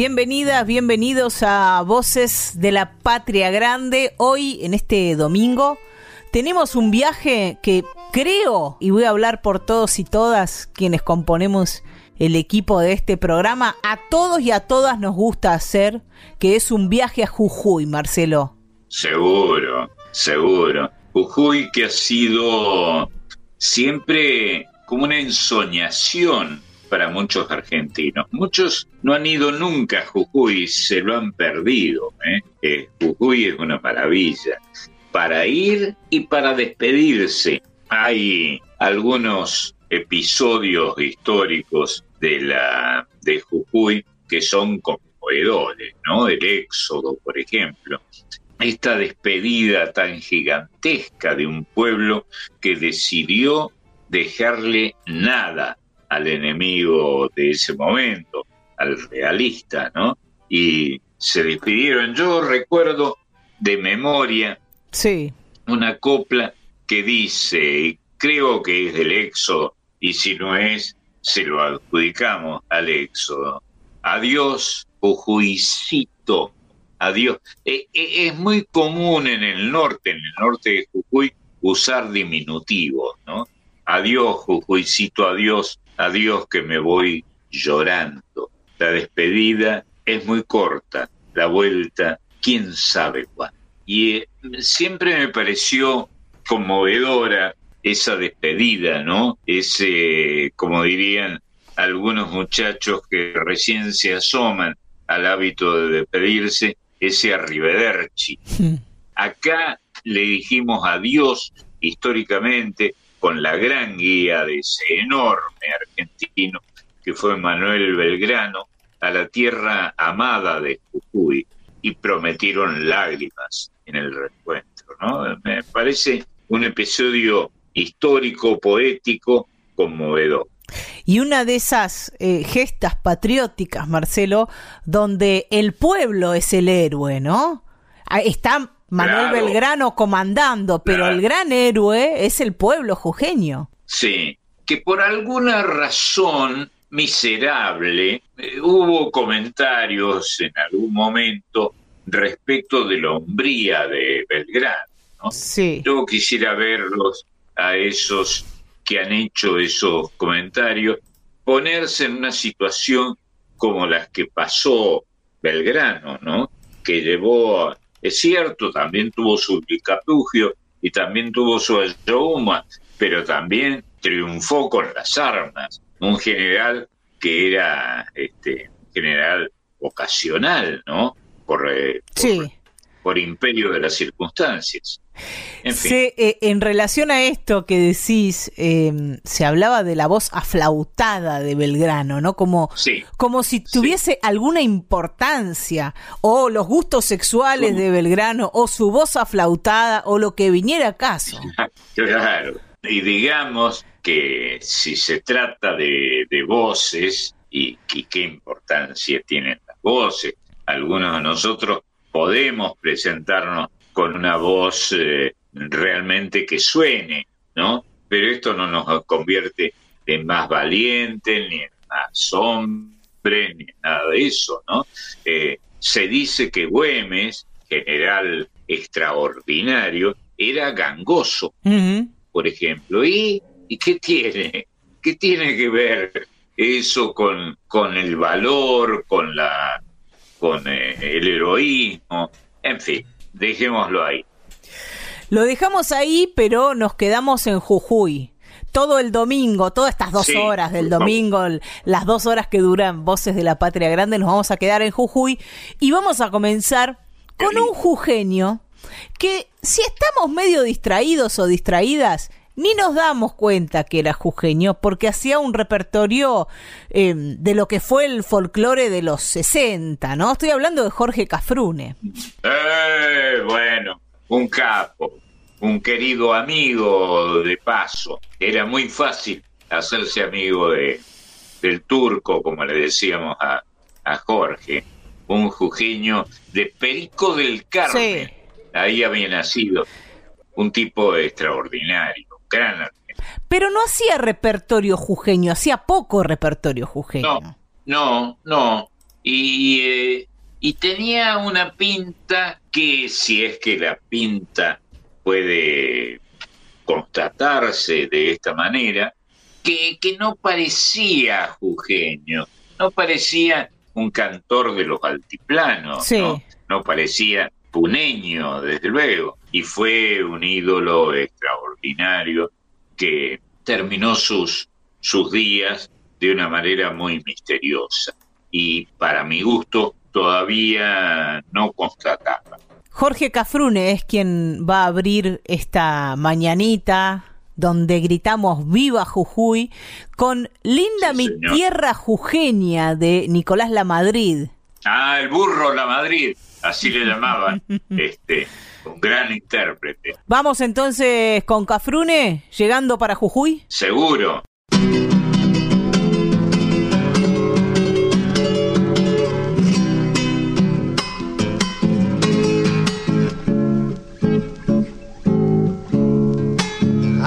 Bienvenidas, bienvenidos a Voces de la Patria Grande. Hoy, en este domingo, tenemos un viaje que creo, y voy a hablar por todos y todas quienes componemos el equipo de este programa, a todos y a todas nos gusta hacer, que es un viaje a Jujuy, Marcelo. Seguro, seguro. Jujuy que ha sido siempre como una ensoñación para muchos argentinos. Muchos no han ido nunca a Jujuy, se lo han perdido. ¿eh? Eh, Jujuy es una maravilla para ir y para despedirse. Hay algunos episodios históricos de la de Jujuy que son conmovedores, ¿no? El éxodo, por ejemplo. Esta despedida tan gigantesca de un pueblo que decidió dejarle nada al enemigo de ese momento, al realista, ¿no? Y se despidieron. Yo recuerdo de memoria sí. una copla que dice, creo que es del Éxodo, y si no es, se lo adjudicamos al Éxodo. Adiós, Jujuicito. Adiós. E, e, es muy común en el norte, en el norte de Jujuy, usar diminutivos, ¿no? Adiós, Jujuicito, adiós, adiós que me voy llorando. La despedida es muy corta, la vuelta, quién sabe cuándo. Y eh, siempre me pareció conmovedora esa despedida, ¿no? Ese, como dirían algunos muchachos que recién se asoman al hábito de despedirse, ese arrivederci. Acá le dijimos adiós históricamente con la gran guía de ese enorme argentino que fue Manuel Belgrano a la tierra amada de Jujuy y prometieron lágrimas en el reencuentro. ¿no? Me parece un episodio histórico, poético, conmovedor. Y una de esas eh, gestas patrióticas, Marcelo, donde el pueblo es el héroe, ¿no? Está Manuel Belgrano comandando, pero el gran héroe es el pueblo jujeño. Sí, que por alguna razón miserable eh, hubo comentarios en algún momento respecto de la hombría de Belgrano. ¿no? Sí. Yo quisiera verlos a esos que han hecho esos comentarios ponerse en una situación como las que pasó Belgrano, ¿no? Que llevó es cierto, también tuvo su bicapugio y también tuvo su ayoma, pero también triunfó con las armas. Un general que era este general ocasional, ¿no? Por, eh, sí. por imperio de las circunstancias. En, eh, en relación a esto que decís, em, se hablaba de la voz aflautada de Belgrano, ¿no? Como, como si tuviese alguna importancia, o los gustos sexuales de Belgrano, o su voz aflautada, o lo que viniera a caso. Claro. Y digamos que si se trata de, voces, y, y qué importancia tienen las voces, algunos de nosotros podemos presentarnos con una voz eh, realmente que suene, ¿no? Pero esto no nos convierte en más valientes, ni en más hombres, ni en nada de eso, ¿no? Eh, se dice que Güemes, general extraordinario, era gangoso, por ejemplo. ¿Y, ¿Y qué tiene? ¿Qué tiene que ver eso con, con el valor, con la con eh, el heroísmo? En fin, dejémoslo ahí. Lo dejamos ahí, pero nos quedamos en Jujuy. todo el domingo, todas estas dos horas del domingo, las dos horas que duran Voces de la Patria Grande, nos vamos a quedar en Jujuy y vamos a comenzar con un jujeño que si estamos medio distraídos o distraídas, ni nos damos cuenta que era jujeño porque hacía un repertorio eh, de lo que fue el folclore de los 60, ¿no? Estoy hablando de Jorge Cafrune. Eh, bueno, un capo, un querido amigo de paso. Era muy fácil hacerse amigo de, del turco, como le decíamos a, a Jorge, un jujeño de Perico del Carmen. Ahí había nacido un tipo extraordinario, gran Pero no hacía repertorio jujeño, hacía poco repertorio jujeño. No, no, no. Y, eh, y tenía una pinta que, si es que la pinta puede constatarse de esta manera, que, que no parecía jujeño, no parecía un cantor de los altiplanos, ¿no? no parecía puneño, desde luego, y fue un ídolo extraordinario que terminó sus, sus días de una manera muy misteriosa y para mi gusto todavía no constataba. Jorge Cafrune es quien va a abrir esta mañanita donde gritamos Viva Jujuy con Linda mi tierra jujeña de Nicolás La Madrid. Ah, el burro La Madrid, así le llamaban, este, un gran intérprete. Vamos entonces con Cafrune, llegando para Jujuy. Seguro.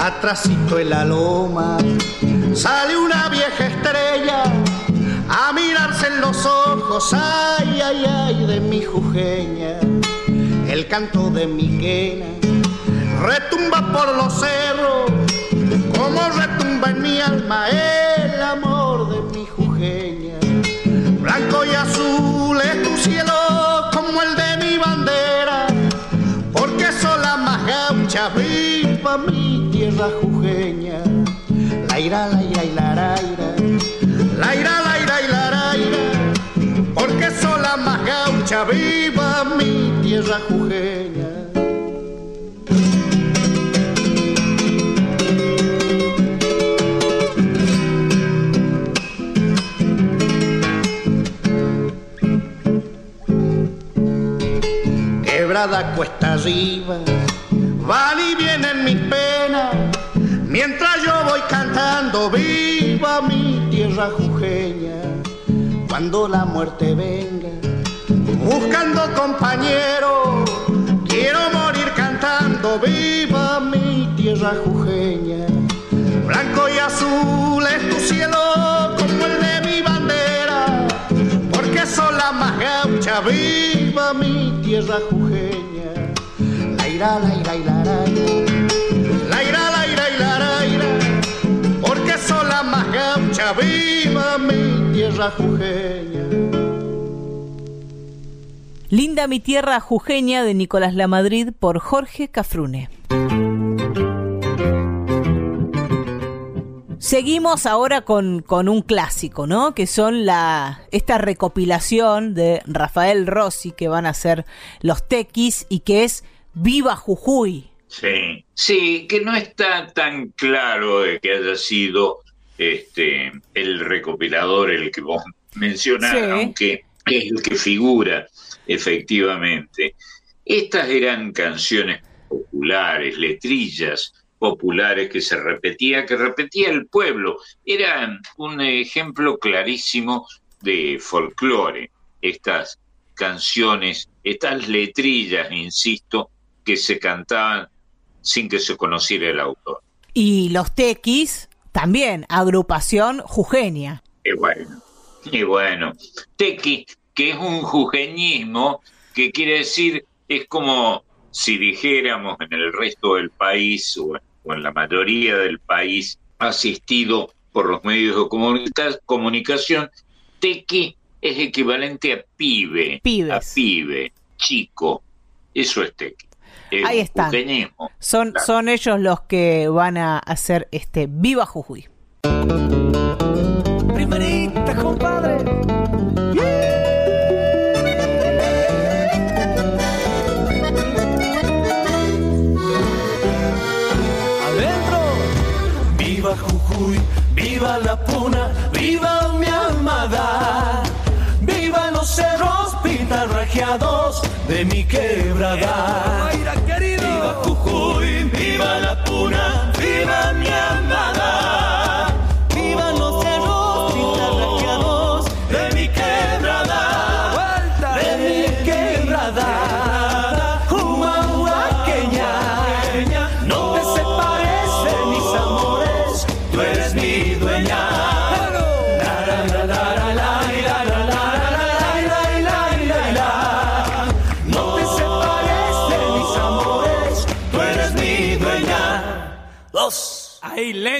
atrasito en la loma, sale una vieja estrella a mirarse en los ojos, ay, ay, ay, de mi jujeña, el canto de mi quena, retumba por los cerros, como retumba en mi alma el amor de mi jujeña, blanco y azul es tu cielo como el de mi bandera, porque son las más gauchas viva mi tierra jujeña, la ira, la ira viva mi tierra jujeña. Quebrada cuesta arriba, van y vienen mis penas, mientras yo voy cantando viva mi tierra jujeña. Cuando la muerte venga, buscando compañero, quiero morir cantando viva mi tierra jujeña. Blanco y azul es tu cielo como el de mi bandera, porque son la más gaucha, viva mi tierra jujeña. La ira, la ira y la la ira, la ira y la ira, porque son la más gaucha, viva mi tierra jujeña. Linda mi tierra jujeña de Nicolás Lamadrid por Jorge Cafrune. Seguimos ahora con, con, un clásico, ¿no? Que son la esta recopilación de Rafael Rossi que van a ser los tequis y que es Viva Jujuy. Sí, sí, que no está tan claro de que haya sido este el recopilador el que vos mencionás, aunque es el que figura efectivamente. Estas eran canciones populares, letrillas populares que se repetía, que repetía el pueblo. Era un ejemplo clarísimo de folclore, estas canciones, estas letrillas, insisto, que se cantaban sin que se conociera el autor. Y los tequis, también, agrupación jujeña. Y bueno, y bueno, tequi, que es un jujeñismo, que quiere decir, es como si dijéramos en el resto del país o, en la mayoría del país asistido por los medios de comunicación, tequi es equivalente a pibe, a pibe, chico, eso es tequi. Ahí están. Son, son ellos los que van a hacer este Viva Jujuy. Compadre. Adentro. Viva Jujuy, viva la puna, viva mi amada. Viva los cerros pintarrajeados de mi quebrada. Viva Jujuy, viva la puna,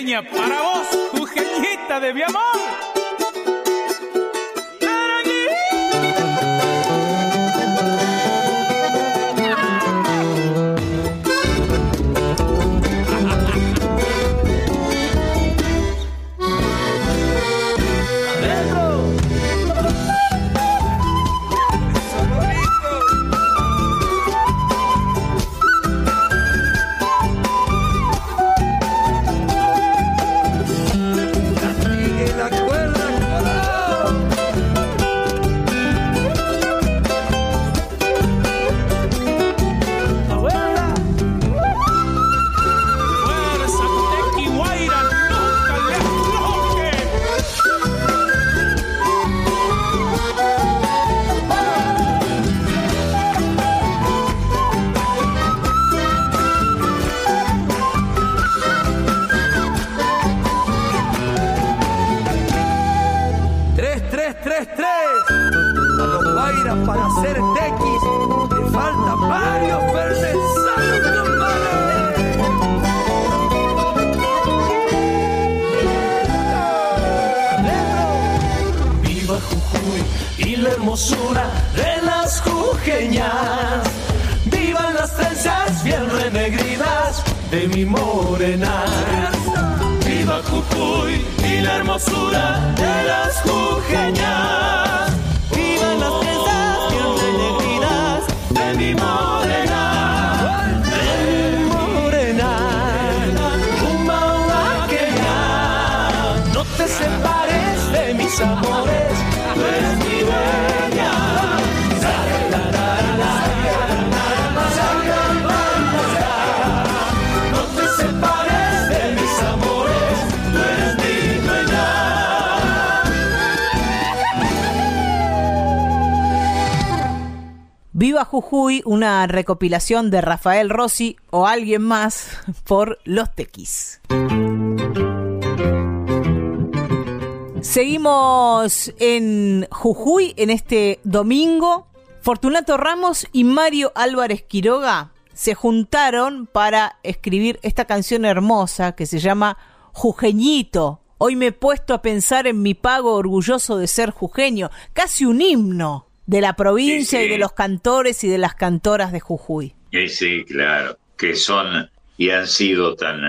¡Ay, leña para vos, Jujeñita de mi amor! De mi morena. Viva Jujuy y la hermosura de las Jujuy, una recopilación de Rafael Rossi o alguien más por Los Tequis. Seguimos en Jujuy en este domingo. Fortunato Ramos y Mario Álvarez Quiroga se juntaron para escribir esta canción hermosa que se llama Jujeñito. Hoy me he puesto a pensar en mi pago orgulloso de ser jujeño, casi un himno de la provincia Sí, y de los cantores y de las cantoras de Jujuy. Sí, sí, claro, que son y han sido tan,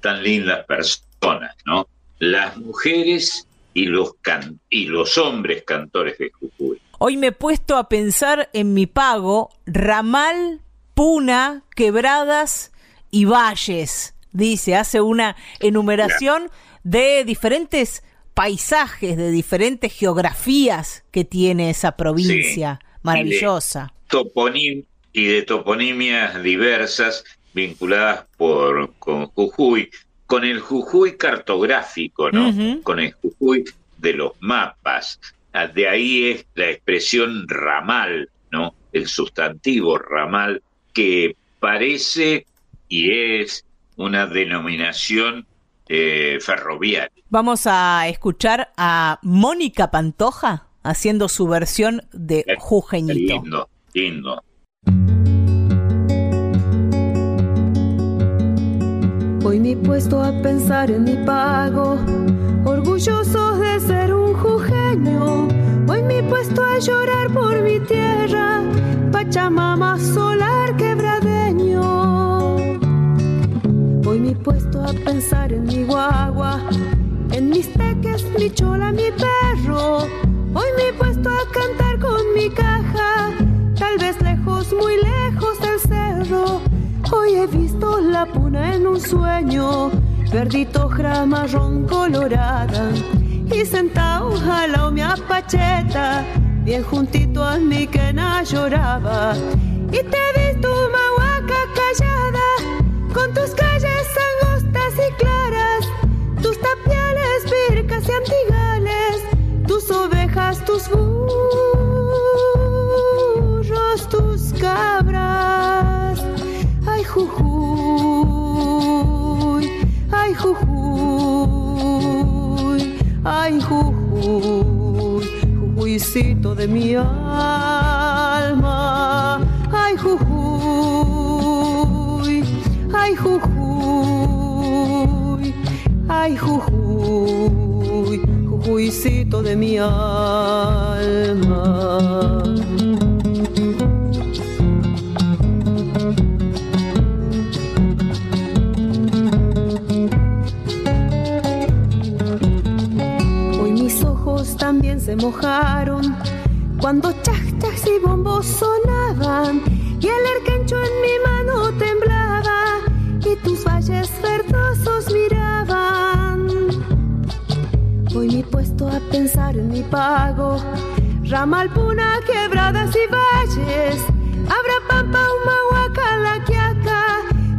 tan lindas personas, ¿no? Las mujeres y los, can- y los hombres cantores de Jujuy. Hoy me he puesto a pensar en mi pago, ramal, puna, quebradas y valles. Dice, hace una enumeración de diferentes paisajes, de diferentes geografías que tiene esa provincia Sí. maravillosa. Toponim y de toponimias diversas vinculadas por, con Jujuy, con el Jujuy cartográfico, ¿no? Con el Jujuy de los mapas. Ah, De ahí es la expresión ramal, ¿no? El sustantivo ramal que parece y es una denominación eh, ferroviaria. Vamos a escuchar a Mónica Pantoja haciendo su versión de Jujeñito. Lindo, lindo. Hoy me he puesto a pensar en mi pago, orgullosos de ser un jujeño. Hoy me he puesto a llorar por mi tierra, Pachamama solar quebradeño. Sueño. Voy mi puesto a pensar en mi guagua, en mis teques, mi chola, mi perro. Hoy me he puesto a cantar con mi caja, tal vez lejos, muy lejos del cerro. Hoy he visto la puna en un sueño, verdito marrón colorada. Y sentado al lado mi apacheta, bien juntito a mí que na lloraba. Y te he visto mahuaca callada, con tus calles vircas y antigales, tus ovejas, tus burros, tus cabras. Ay, jujuy, ay, jujuy, ay, jujuy, jujuycito de mi alma. Ay, jujuy, ay, jujuy, ay, jujuy, jujuycito de mi alma. Hoy mis ojos también se mojaron cuando chas, chas y bombos sonaban y el erquencho en mi mano temblaba y tus valles verdosos Hoy me puesto a pensar en mi pago, ramal, puna, quebradas y valles, abra pampa, humahuaca, la quiaca,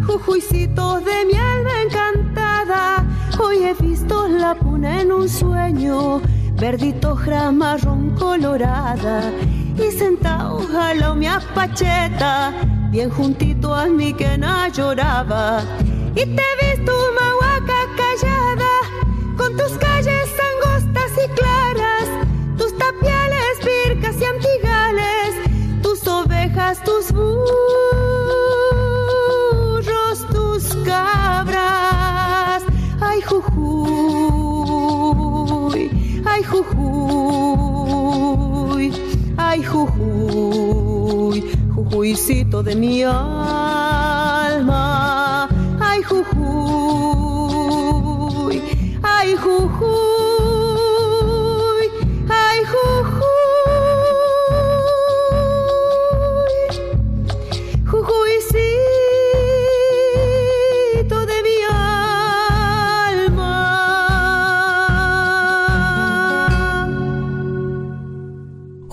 jujuycitos de mi alma encantada. Hoy he visto la puna en un sueño, verdito marrón colorada, y sentado a la mi apacheta, bien juntito a mí que na lloraba. Y te he visto tus burros, tus cabras. Ay, jujuy, ay, jujuy, ay, jujuy, jujuycito de mi alma. Ay, jujuy, ay, jujuy,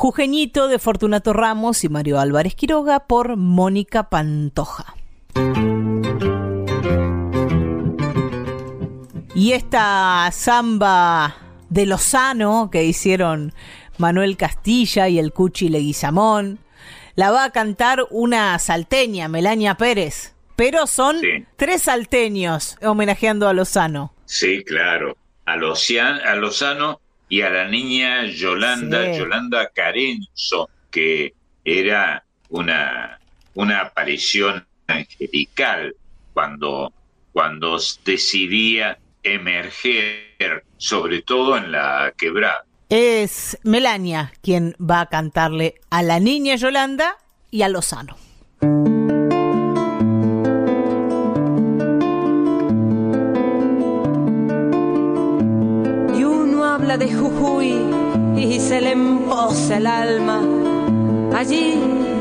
Jujeñito de Fortunato Ramos y Mario Álvarez Quiroga por Mónica Pantoja. Y esta samba de Lozano que hicieron Manuel Castilla y el Cuchi Leguizamón, la va a cantar una salteña, Melania Pérez. Pero son Sí. tres salteños homenajeando a Lozano. Sí, claro. A Lozano y a la niña Yolanda, Sí. Yolanda Carenzo, que era una, una aparición angelical cuando, cuando decidía emerger, sobre todo en la quebrada. Es Melania quien va a cantarle a la niña Yolanda y a Lozano. De Jujuy y se le empoza el alma. Allí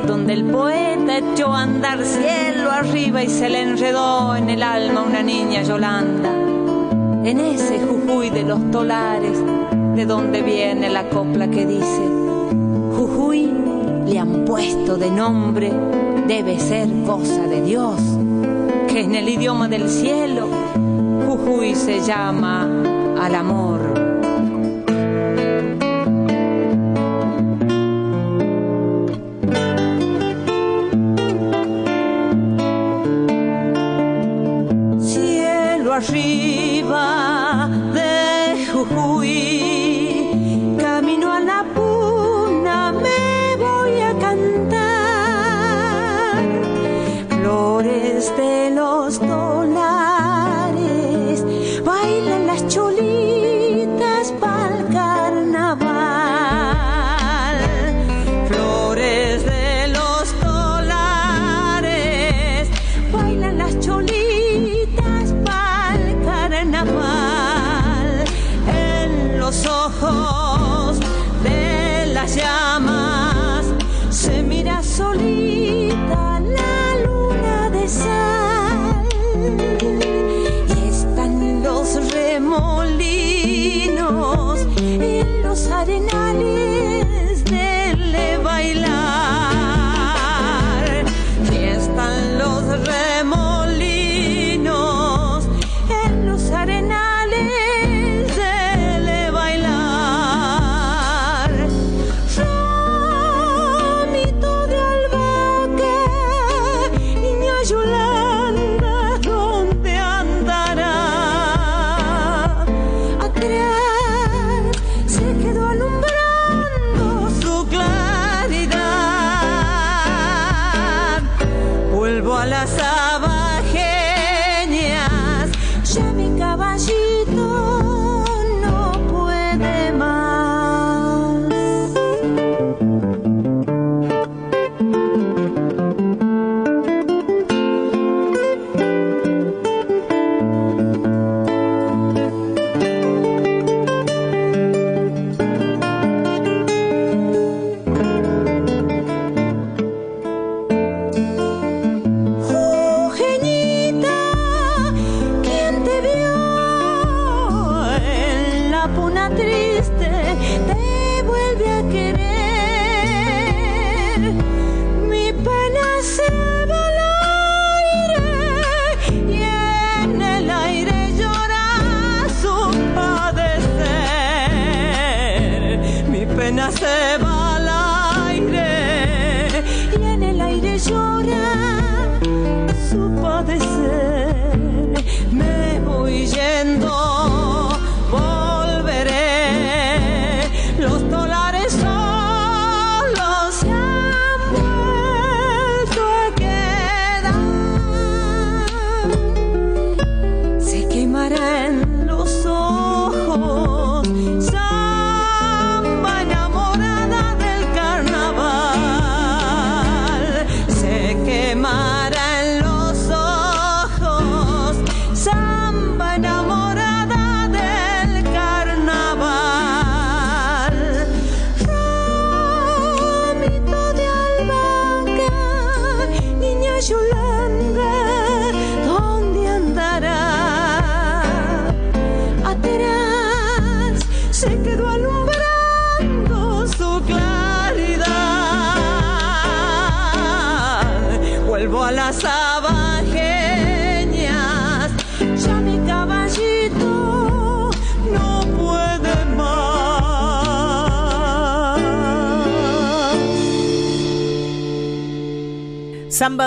donde el poeta echó a andar cielo arriba y se le enredó en el alma una niña Yolanda. En ese Jujuy de los tolares, de donde viene la copla que dice, Jujuy le han puesto de nombre, debe ser cosa de Dios, que en el idioma del cielo, Jujuy se llama al amor. Arriba de Jujuy, camino a la puna, me voy a cantar. Flores de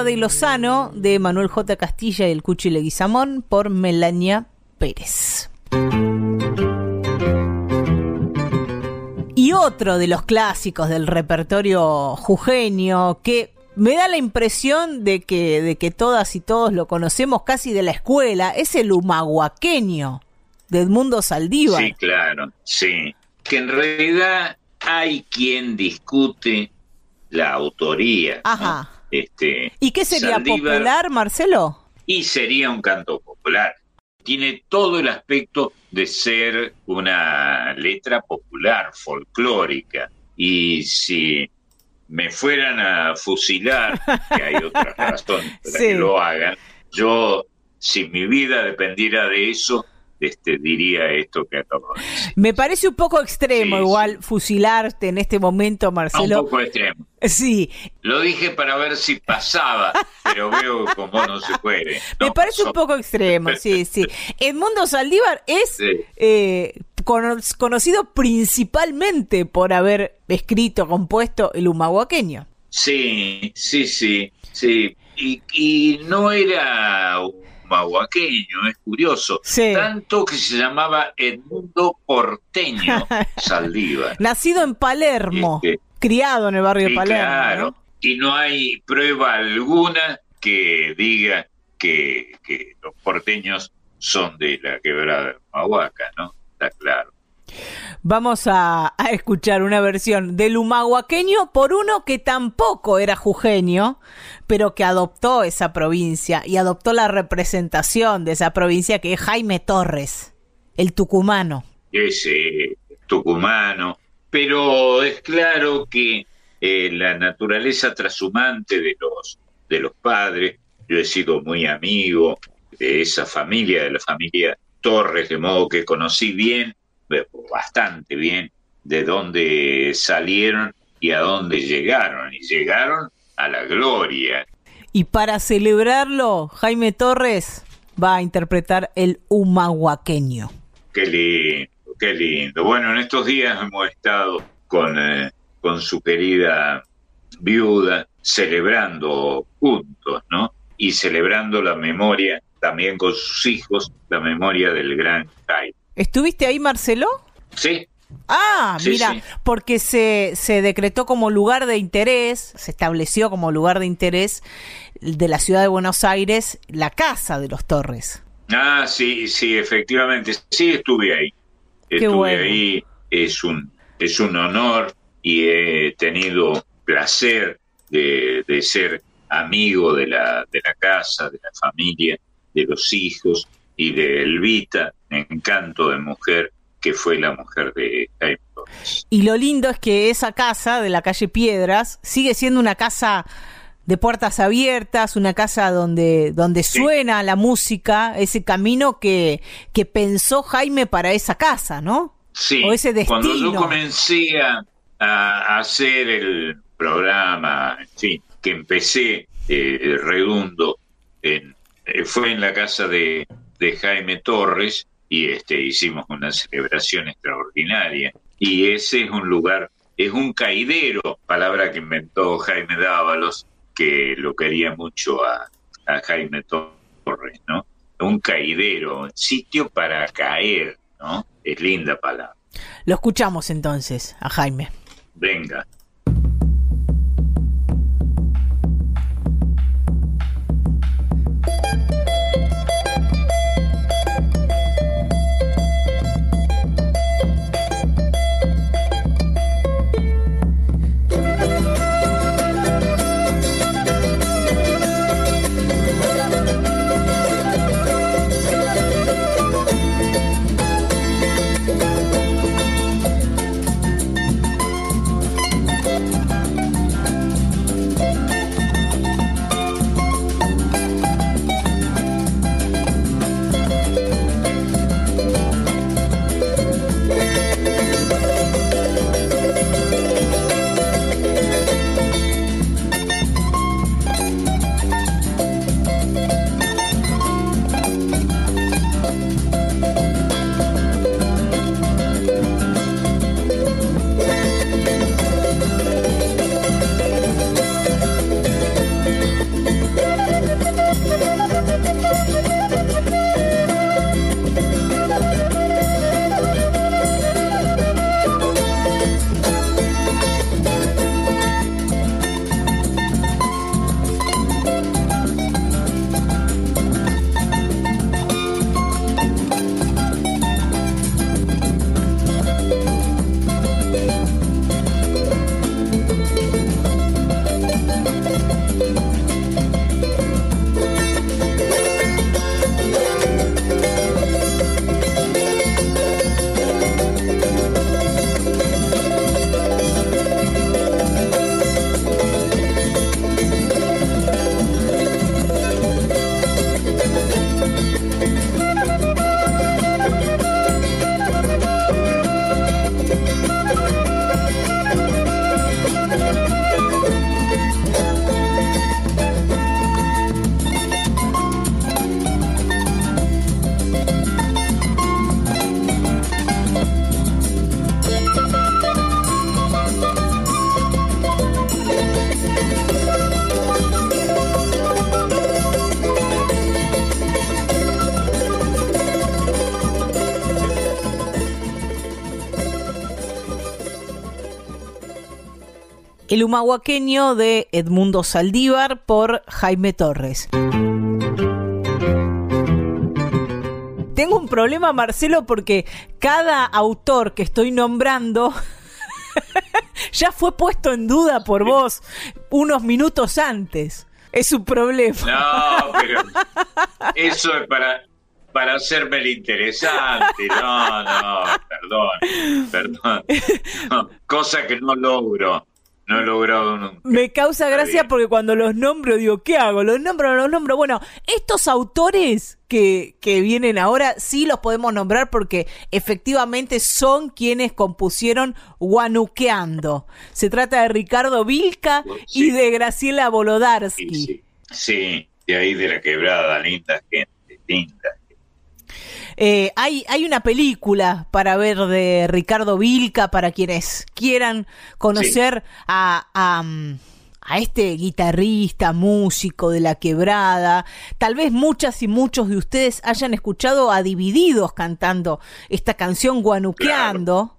De Lozano de Manuel J. Castilla y el Cuchi Leguizamón por Melania Pérez. Y otro de los clásicos del repertorio jujeño que me da la impresión de que, de que todas y todos lo conocemos casi de la escuela es el humahuaqueño de Edmundo Saldívar. Sí, claro, sí. Que en realidad hay quien discute la autoría. ¿no? Este, ¿Y qué sería Saldívar- popular, Marcelo? Y sería un canto popular. Tiene todo el aspecto de ser una letra popular, folclórica. Y si me fueran a fusilar, que hay otras razones para Sí. que lo hagan, yo, si mi vida dependiera de eso, este, diría esto que acabo de decir. Me parece un poco extremo Sí, igual fusilarte en este momento, Ah, Un Marcelo. poco extremo. Sí, Lo dije para ver si pasaba, pero veo como no se puede. me parece un poco extremo, sí, sí. Edmundo Saldívar es Sí. eh, cono- conocido principalmente por haber escrito, compuesto el humahuaqueño. Sí, sí, sí, sí. Y, y no era un mahuaqueño, es curioso. Sí. Tanto que se llamaba Edmundo Porteño Saldívar. Nacido en Palermo, Este, criado en el barrio de Palermo. claro. ¿no? Y no hay prueba alguna que diga que, que los porteños son de la quebrada de Mahuaca, ¿no? Está claro. Vamos a, escuchar una versión del humahuaqueño por uno que tampoco era jujeño, pero que adoptó esa provincia y adoptó la representación de esa provincia que es Jaime Torres, el tucumano. Ese, tucumano, pero es claro que eh, la naturaleza trashumante de los, de los padres, yo he sido muy amigo de esa familia, de la familia Torres, de modo que conocí bien, bastante bien, de dónde salieron y a dónde llegaron. Y llegaron a la gloria. Y para celebrarlo, Jaime Torres va a interpretar el humahuaqueño. Qué lindo, qué lindo. Bueno, en estos días hemos estado con, eh, con su querida viuda celebrando juntos, ¿no? Y celebrando la memoria también con sus hijos, la memoria del gran Jaime. ¿Estuviste ahí, Marcelo? Sí, Ah, mira, porque se, se decretó como lugar de interés, se estableció como lugar de interés de la ciudad de Buenos Aires la casa de los Torres. Ah, sí, sí, efectivamente, sí estuve ahí. estuve ahí, es un, es un honor y he tenido placer de, de ser amigo de la, de la casa, de la familia, de los hijos y de Elvita, encanto de mujer que fue la mujer de Jaime Y lo lindo es que esa casa de la calle Piedras sigue siendo una casa de puertas abiertas, una casa donde, donde suena la música, ese camino que, que pensó Jaime para esa casa, ¿no? Sí, o ese destino. cuando yo comencé a, hacer el programa, en fin, que empecé eh, redundo, en, eh, fue en la casa de, de Jaime Torres, y este, hicimos una celebración extraordinaria. Y ese es un lugar, es un caidero, palabra que inventó Jaime Dávalos, que lo quería mucho a, a Jaime Torres, ¿no? Un caidero, un sitio para caer, ¿no? Es linda palabra. Lo escuchamos entonces a Jaime. Venga. El humahuaqueño de Edmundo Saldívar por Jaime Torres. Tengo un problema, Marcelo, porque cada autor que estoy nombrando ya fue puesto en duda por vos unos minutos antes. Es un problema. No, pero eso es para, para hacerme el interesante. No, no, perdón, perdón. No, cosa que no logro. No he logrado nunca. Me causa gracia porque cuando los nombro digo, ¿qué hago? Los nombro, los nombro. Bueno, estos autores que, que vienen ahora sí los podemos nombrar porque efectivamente son quienes compusieron Guanuqueando. Se trata de Ricardo Vilca y de Graciela Bolodarsky. Sí, sí, de ahí de la quebrada, linda gente, linda. Eh, hay, hay una película para ver de Ricardo Vilca para quienes quieran conocer a, a, mm, a este guitarrista, músico de la quebrada. Tal vez muchas y muchos de ustedes hayan escuchado a Divididos cantando esta canción Guanuqueando.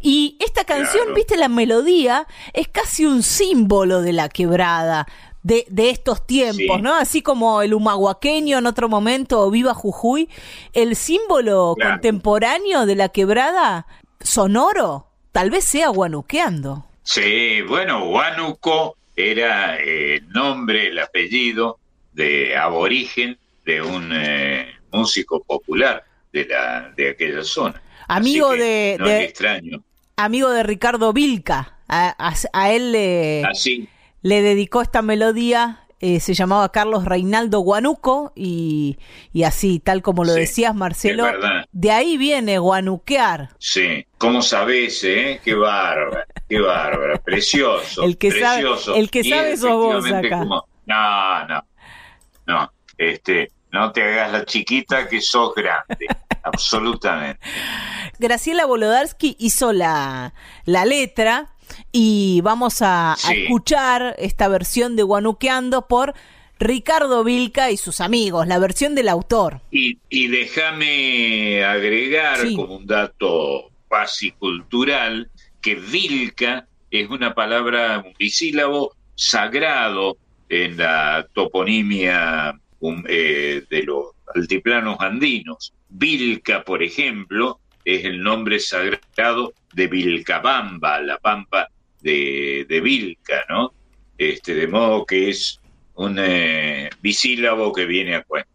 Y esta canción, Claro. viste, la melodía es casi un símbolo de la quebrada. De, de estos tiempos, Sí. ¿no? Así como el humahuaqueño en otro momento, o Viva Jujuy, el símbolo Claro. contemporáneo de la quebrada sonoro, tal vez sea guanuqueando. Sí, bueno, Huánuco era eh, el nombre, el apellido de aborigen de un eh, músico popular de la de aquella zona. Amigo de- no de- extraño. Amigo de Ricardo Vilca, a, a- a él le, Así, le dedicó esta melodía, eh, se llamaba Carlos Reinaldo Guanuco y, y así, tal como lo Sí, decías Marcelo, de ahí viene guanuquear. sí. ¿Cómo sabés, eh? Qué bárbara, qué bárbara, precioso. El que sabe- el que Y sabe sos vos acá. como- no, no, no, este, no te hagas la chiquita que sos grande, absolutamente. Graciela Bolodarsky hizo la, la letra y vamos a, escuchar esta versión de Guanuqueando por Ricardo Vilca y sus amigos, la versión del autor. Y, y déjame agregar Sí. como un dato pasicultural que Vilca es una palabra, un bisílabo sagrado en la toponimia um, eh, de los altiplanos andinos. Vilca, por ejemplo, es el nombre sagrado de Vilcabamba, la pampa de, de Vilca, ¿no? Este, de modo que es un eh, bisílabo que viene a cuento.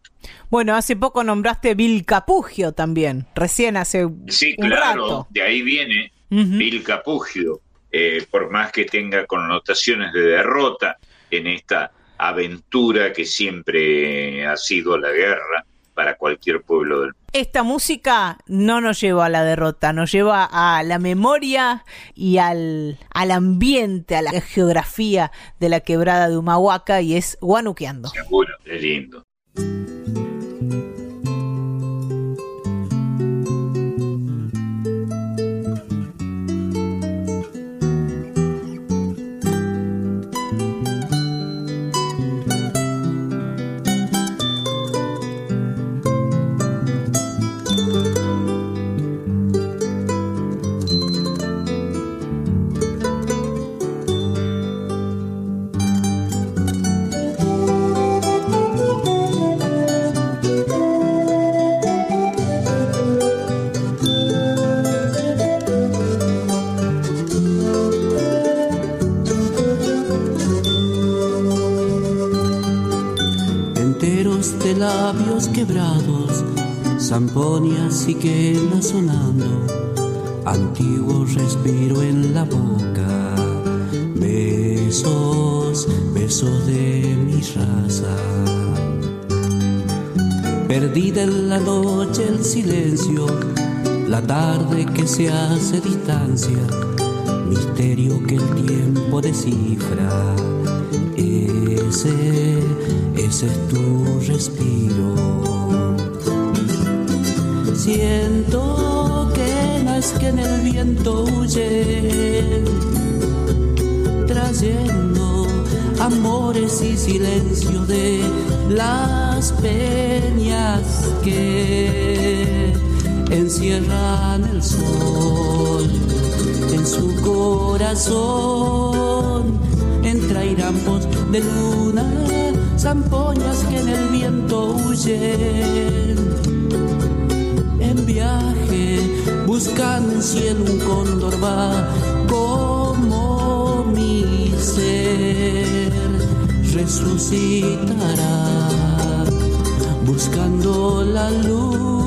Bueno, hace poco nombraste Vilcapugio también, recién hace Sí, un claro, rato. de ahí viene Ujú. Bill Capugio, eh, por más que tenga connotaciones de derrota en esta aventura que siempre ha sido la guerra para cualquier pueblo del mundo. Esta música no nos lleva a la derrota, nos lleva a la memoria y al, al ambiente, a la geografía de la quebrada de Humahuaca y es Guanuqueando. Lindo. Labios quebrados, zamponias y quenas sonando, antiguo respiro en la boca, besos, besos de mi raza. Perdida en la noche el silencio, la tarde que se hace distancia, misterio que el tiempo descifra. Ese, ese es tu respiro. Siento que es que en el viento huye, trayendo amores y silencio de las peñas que encierran el sol en su corazón entre airambos de luna, zampoñas que en el viento huyen. En viaje, buscando un cielo, un cóndor va como mi ser resucitará. buscando la luz.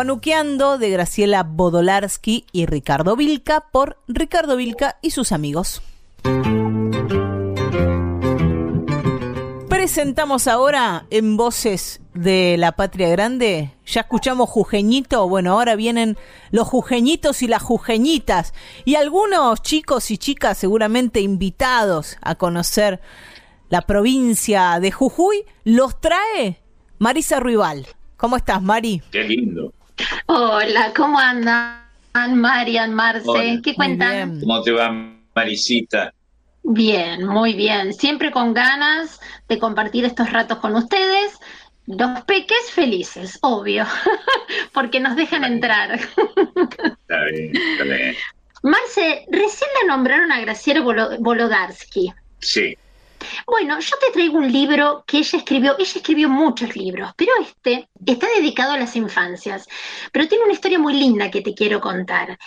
Guanuqueando de Graciela Bodolarski y Ricardo Vilca por Ricardo Vilca y sus amigos. Presentamos ahora en Voces de la Patria Grande. Ya escuchamos Jujeñito, bueno, ahora vienen los Jujeñitos y las Jujeñitas y algunos chicos y chicas seguramente invitados a conocer la provincia de Jujuy, los trae Marisa Ruibal. ¿Cómo estás, Mari? Qué lindo. Hola, ¿cómo andan? Marian, Marce, ¿qué cuentan? ¿Cómo te va, Marisita? Bien, muy bien. Siempre con ganas de compartir estos ratos con ustedes. Los peques felices, obvio, porque nos dejan entrar. Está bien, está bien. Marce, recién la nombraron a Graciela Bolodarsky. Sí. Bueno, yo te traigo un libro que ella escribió, ella escribió muchos libros, pero este está dedicado a las infancias, pero tiene una historia muy linda que te quiero contar.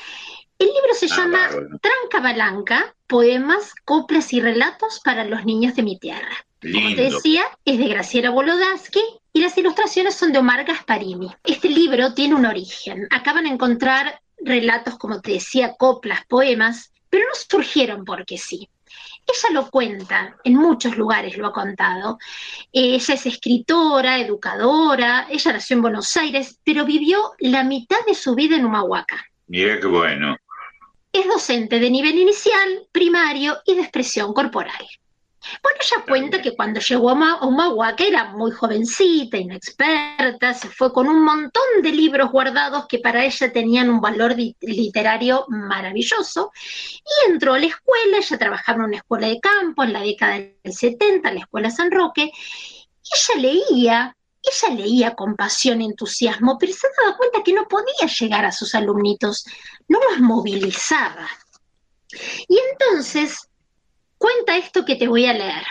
El libro se Ah, llama bárbaro. Tranca Balanca, poemas, coplas y relatos para los niños de mi tierra. Como te decía, es de Graciela Bolodansky y las ilustraciones son de Omar Gasparini. Este libro tiene un origen. Acá van a encontrar relatos, como te decía, coplas, poemas, pero no surgieron porque sí. Ella lo cuenta, en muchos lugares lo ha contado. Ella es escritora, educadora, ella nació en Buenos Aires, pero vivió la mitad de su vida en Humahuaca. Mira qué bueno. Es docente de nivel inicial, primario y de expresión corporal. Bueno, ella cuenta que cuando llegó a Huma- a Humahuaca era muy jovencita, inexperta, se fue con un montón de libros guardados que para ella tenían un valor literario maravilloso y entró a la escuela, ella trabajaba en una escuela de campo en la década del 70, la escuela San Roque, y ella leía, ella leía con pasión y entusiasmo, pero se daba cuenta que no podía llegar a sus alumnitos, no los movilizaba. Y entonces cuenta esto que te voy a leer.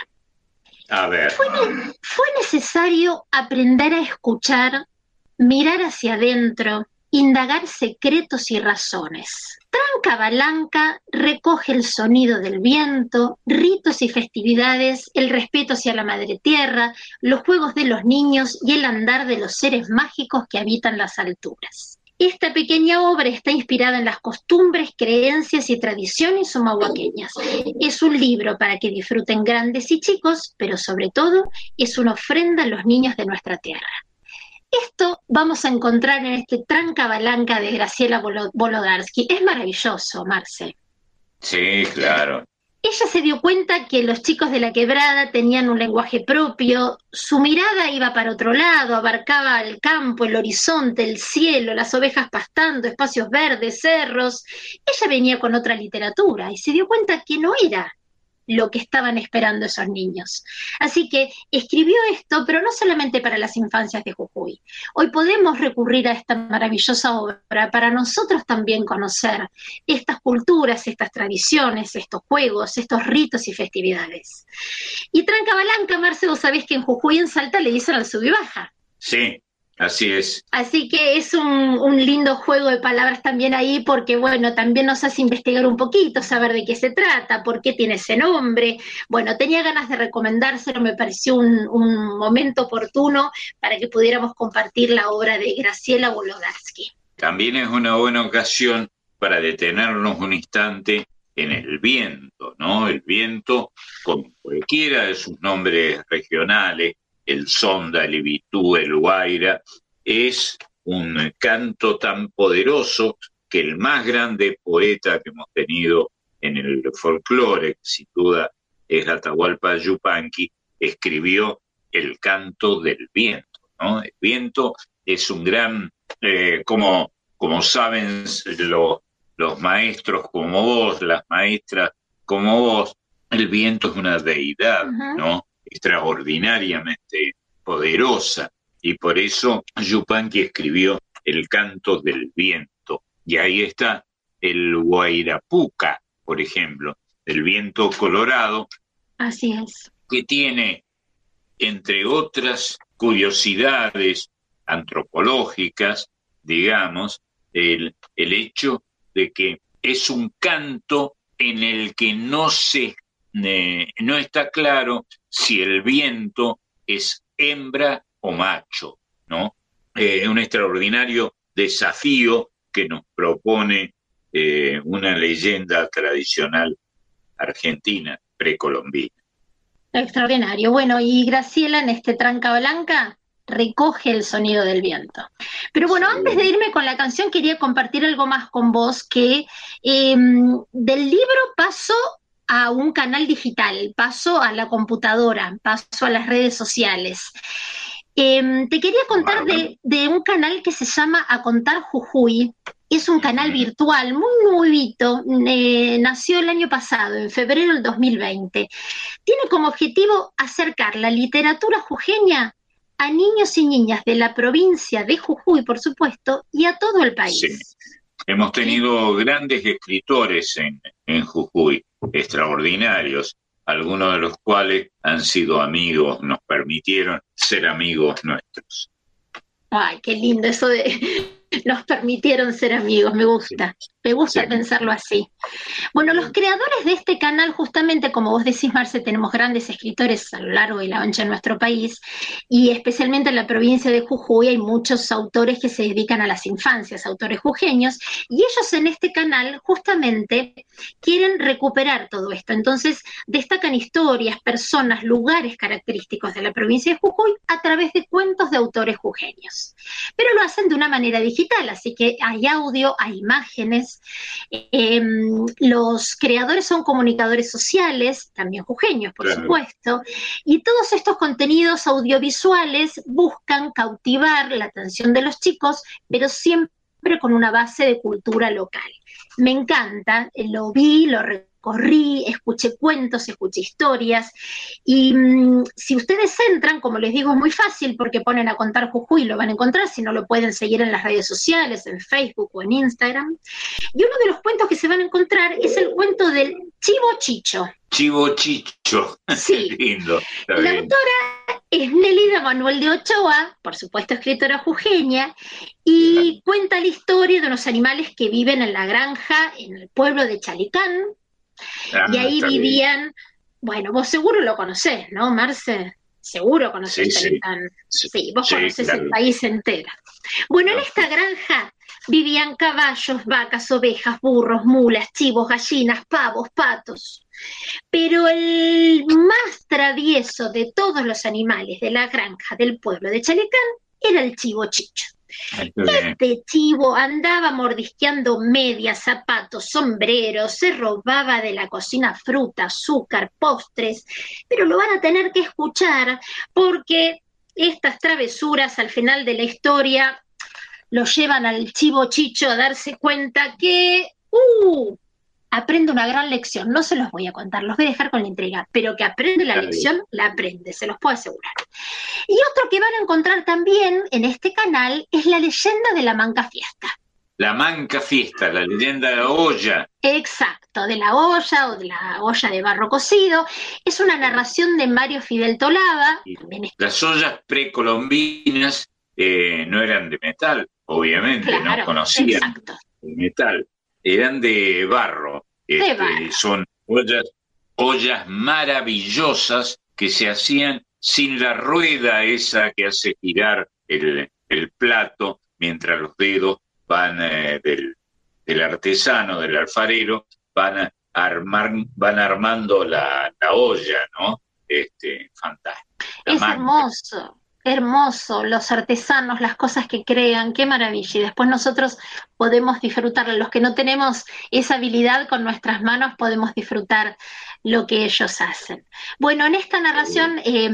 A ver. Fue, ne- fue necesario aprender a escuchar, mirar hacia adentro, indagar secretos y razones. Tranca Balanca recoge el sonido del viento, ritos y festividades, el respeto hacia la madre tierra, los juegos de los niños y el andar de los seres mágicos que habitan las alturas. Esta pequeña obra está inspirada en las costumbres, creencias y tradiciones humahuaqueñas. Es un libro para que disfruten grandes y chicos, pero sobre todo es una ofrenda a los niños de nuestra tierra. Esto vamos a encontrar en este Tranca Balanca de Graciela Bolo- Bolodarsky. Es maravilloso, Marce. Sí, claro. Ella se dio cuenta que los chicos de la quebrada tenían un lenguaje propio, su mirada iba para otro lado, abarcaba el campo, el horizonte, el cielo, las ovejas pastando, espacios verdes, cerros. Ella venía con otra literatura y se dio cuenta que no era lo que estaban esperando esos niños. Así que escribió esto, pero no solamente para las infancias de Jujuy. Hoy podemos recurrir a esta maravillosa obra para nosotros también conocer estas culturas, estas tradiciones, estos juegos, estos ritos y festividades. Y Trancabalanca, Marce, vos sabés que en Jujuy en Salta le dicen al sub baja. Sí, Así es. Así que es un, lindo juego de palabras también ahí, porque bueno, también nos hace investigar un poquito, saber de qué se trata, por qué tiene ese nombre. Bueno, tenía ganas de recomendárselo, me pareció un, un momento oportuno para que pudiéramos compartir la obra de Graciela Bolodarsky. También es una buena ocasión para detenernos un instante en el viento, ¿no? El viento, como cualquiera de sus nombres regionales, el sonda, el ibitú, el guaira, es un canto tan poderoso que el más grande poeta que hemos tenido en el folclore, sin duda es Atahualpa Yupanqui, escribió el canto del viento. ¿no? El viento es un gran, eh, como, como saben los maestros como vos, las maestras como vos, el viento es una deidad, ¿no? Extraordinariamente poderosa y por eso Yupanqui escribió El canto del viento y ahí está el Guairapuca, por ejemplo, el viento colorado. Así es. Que tiene, entre otras curiosidades antropológicas, digamos, el, el hecho de que es un canto en el que no se no está claro si el viento es hembra o macho, ¿no? Eh, es un extraordinario desafío que nos propone eh, una leyenda tradicional argentina precolombina. Extraordinario. Bueno, y Graciela en este Tranca Blanca recoge el sonido del viento. Pero bueno, antes de irme con la canción, quería compartir algo más con vos, que em, del libro paso a un canal digital, paso a la computadora, paso a las redes sociales. Em, te quería contar de, un canal que se llama A Contar Jujuy. Es un canal virtual muy nuevito, eh, nació el año pasado, en febrero del 2020. Tiene como objetivo acercar la literatura jujeña a niños y niñas de la provincia de Jujuy, por supuesto, y a todo el país. Hemos tenido grandes escritores en, en Jujuy extraordinarios, algunos de los cuales han sido amigos, nos permitieron ser amigos nuestros. Ay, qué lindo eso de nos permitieron ser amigos, me gusta. Me gusta pensarlo así. Bueno, los creadores de este canal, justamente como vos decís, Marce, tenemos grandes escritores a lo largo y la ancha de nuestro país, y especialmente en la provincia de Jujuy hay muchos autores que se dedican a las infancias, autores jujeños, y ellos en este canal justamente quieren recuperar todo esto. Entonces, destacan historias, personas, lugares característicos de la provincia de Jujuy a través de cuentos de autores jujeños. Pero lo hacen de una manera digital, así que hay audio, hay imágenes, Em, los creadores son comunicadores sociales, también jujeños, por supuesto, y todos estos contenidos audiovisuales buscan cautivar la atención de los chicos, pero siempre con una base de cultura local. Me encanta, lo vi, lo corrí, escuché cuentos, escuché historias. Y mm, si ustedes entran, como les digo, es muy fácil porque ponen a contar Jujuy, lo van a encontrar, si no lo pueden seguir en las redes sociales, en Facebook o en Instagram. Y uno de los cuentos que se van a encontrar es el cuento del Chivo Chicho. Chivo Chicho. Sí. lindo. La autora es Nelida Manuel de Ochoa, por supuesto escritora jujeña, y cuenta la historia de unos animales que viven en la granja en el pueblo de Chalicán, Ah, y ahí vivían, bueno, vos seguro lo conocés, ¿no, Marce? Seguro conocés sí, sí. sí, vos conocés el país entero. Bueno, en esta granja vivían caballos, vacas, ovejas, burros, mulas, chivos, gallinas, pavos, patos. Pero el más travieso de todos los animales de la granja del pueblo de Chalecán era el chivo chicho. Este chivo andaba mordisqueando medias, zapatos, sombreros, se robaba de la cocina fruta, azúcar, postres, pero lo van a tener que escuchar porque estas travesuras al final de la historia lo llevan al chivo chicho a darse cuenta que, uh, aprende una gran lección. No se los voy a contar, los voy a dejar con la intriga, pero que aprende la lección, la aprende, se los puedo asegurar. Y otro que van a encontrar también en este canal es la leyenda de la Manca Fiesta. La Manca Fiesta, la leyenda de la olla. Exacto, de la olla o de la olla de barro cocido. Es una narración de Mario Fidel Tolaba. Las ollas precolombinas eh, no eran de metal, obviamente, no conocían el metal, eran de barro. Este, son ollas, ollas maravillosas que se hacían sin la rueda esa que hace girar el, el plato mientras los dedos van eh, del, del, artesano, del alfarero, van, armar, van armando la, la olla, ¿no? Este, fantástico. es hermoso. Hermoso, los artesanos, las cosas que crean, qué maravilla. Y después nosotros podemos disfrutar, los que no tenemos esa habilidad con nuestras manos, podemos disfrutar lo que ellos hacen. Bueno, en esta narración eh,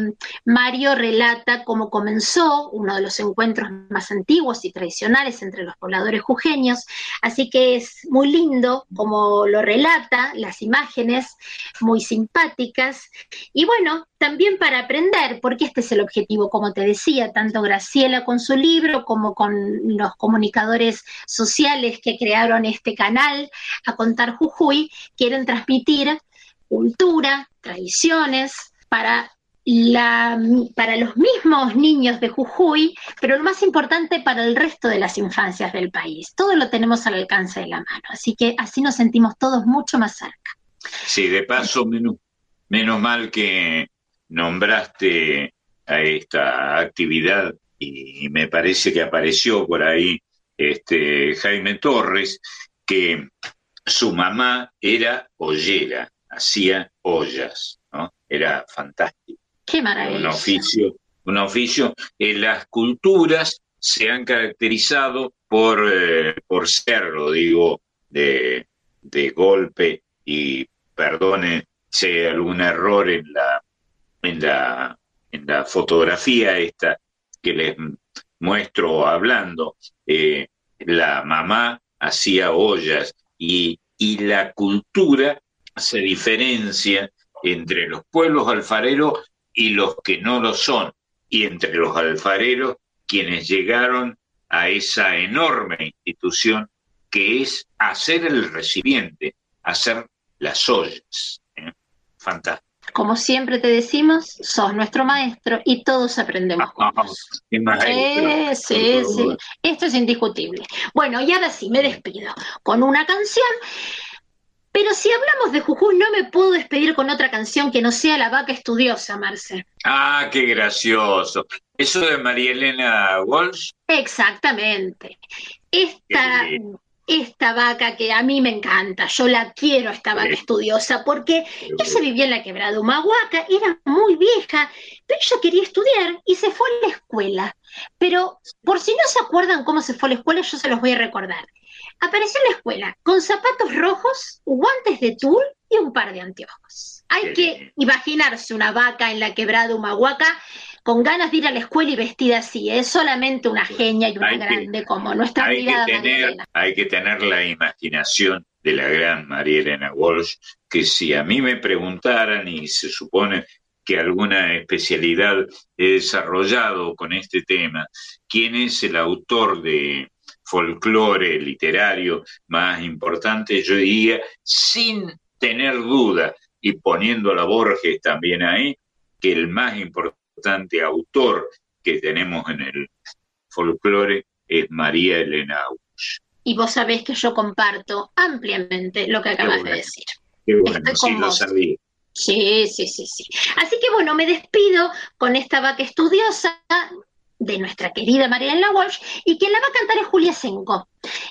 Mario relata cómo comenzó uno de los encuentros más antiguos y tradicionales entre los pobladores jujeños, así que es muy lindo como lo relata, las imágenes muy simpáticas y bueno, también para aprender, porque este es el objetivo, como te decía, tanto Graciela con su libro como con los comunicadores sociales que crearon este canal a contar Jujuy, quieren transmitir cultura, tradiciones, para, la, para los mismos niños de Jujuy, pero lo más importante para el resto de las infancias del país. Todo lo tenemos al alcance de la mano, así que así nos sentimos todos mucho más cerca. Sí, de paso, menos, menos mal que nombraste a esta actividad y me parece que apareció por ahí este Jaime Torres, que su mamá era ollera, hacía ollas, ¿no? Era fantástico. Qué maravilla. Un oficio, un oficio. Las culturas se han caracterizado por, eh, por serlo, digo, de, de golpe, y perdone si hay algún error en la, en la, en la fotografía esta que les muestro hablando. Eh, la mamá hacía ollas y, y la cultura se diferencia entre los pueblos alfareros y los que no lo son, y entre los alfareros quienes llegaron a esa enorme institución que es hacer el recipiente, hacer las ollas. ¿eh? Fantástico. Como siempre te decimos, sos nuestro maestro y todos aprendemos juntos. sí, sí, sí. Esto es indiscutible. Bueno, y ahora sí, me despido con una canción pero si hablamos de Jujuy, no me puedo despedir con otra canción que no sea La Vaca Estudiosa, Marce. Ah, qué gracioso. ¿Eso de María Elena Walsh? Exactamente. Esta, esta vaca que a mí me encanta, yo la quiero, esta vaca estudiosa, porque ella vivía en la quebrada Humahuaca, era muy vieja, pero ella quería estudiar y se fue a la escuela. Pero por si no se acuerdan cómo se fue a la escuela, yo se los voy a recordar apareció en la escuela con zapatos rojos, guantes de tul y un par de anteojos. Hay que imaginarse una vaca en la quebrada Humahuaca con ganas de ir a la escuela y vestida así. Es solamente una genia y una grande como nuestra hay que tener, Hay que tener la imaginación de la gran María Elena Walsh, que si a mí me preguntaran y se supone que alguna especialidad he desarrollado con este tema, quién es el autor de folclore literario más importante, yo diría, sin tener duda, y poniendo a la Borges también ahí, que el más importante autor que tenemos en el folclore es María Elena. Y vos sabés que yo comparto ampliamente lo que acabas de decir. Qué bueno, sí lo sabía. Sí, sí, sí, sí. Así que bueno, me despido con esta vaca estudiosa de nuestra querida Mariela Walsh, y quien la va a cantar es Julia Senko.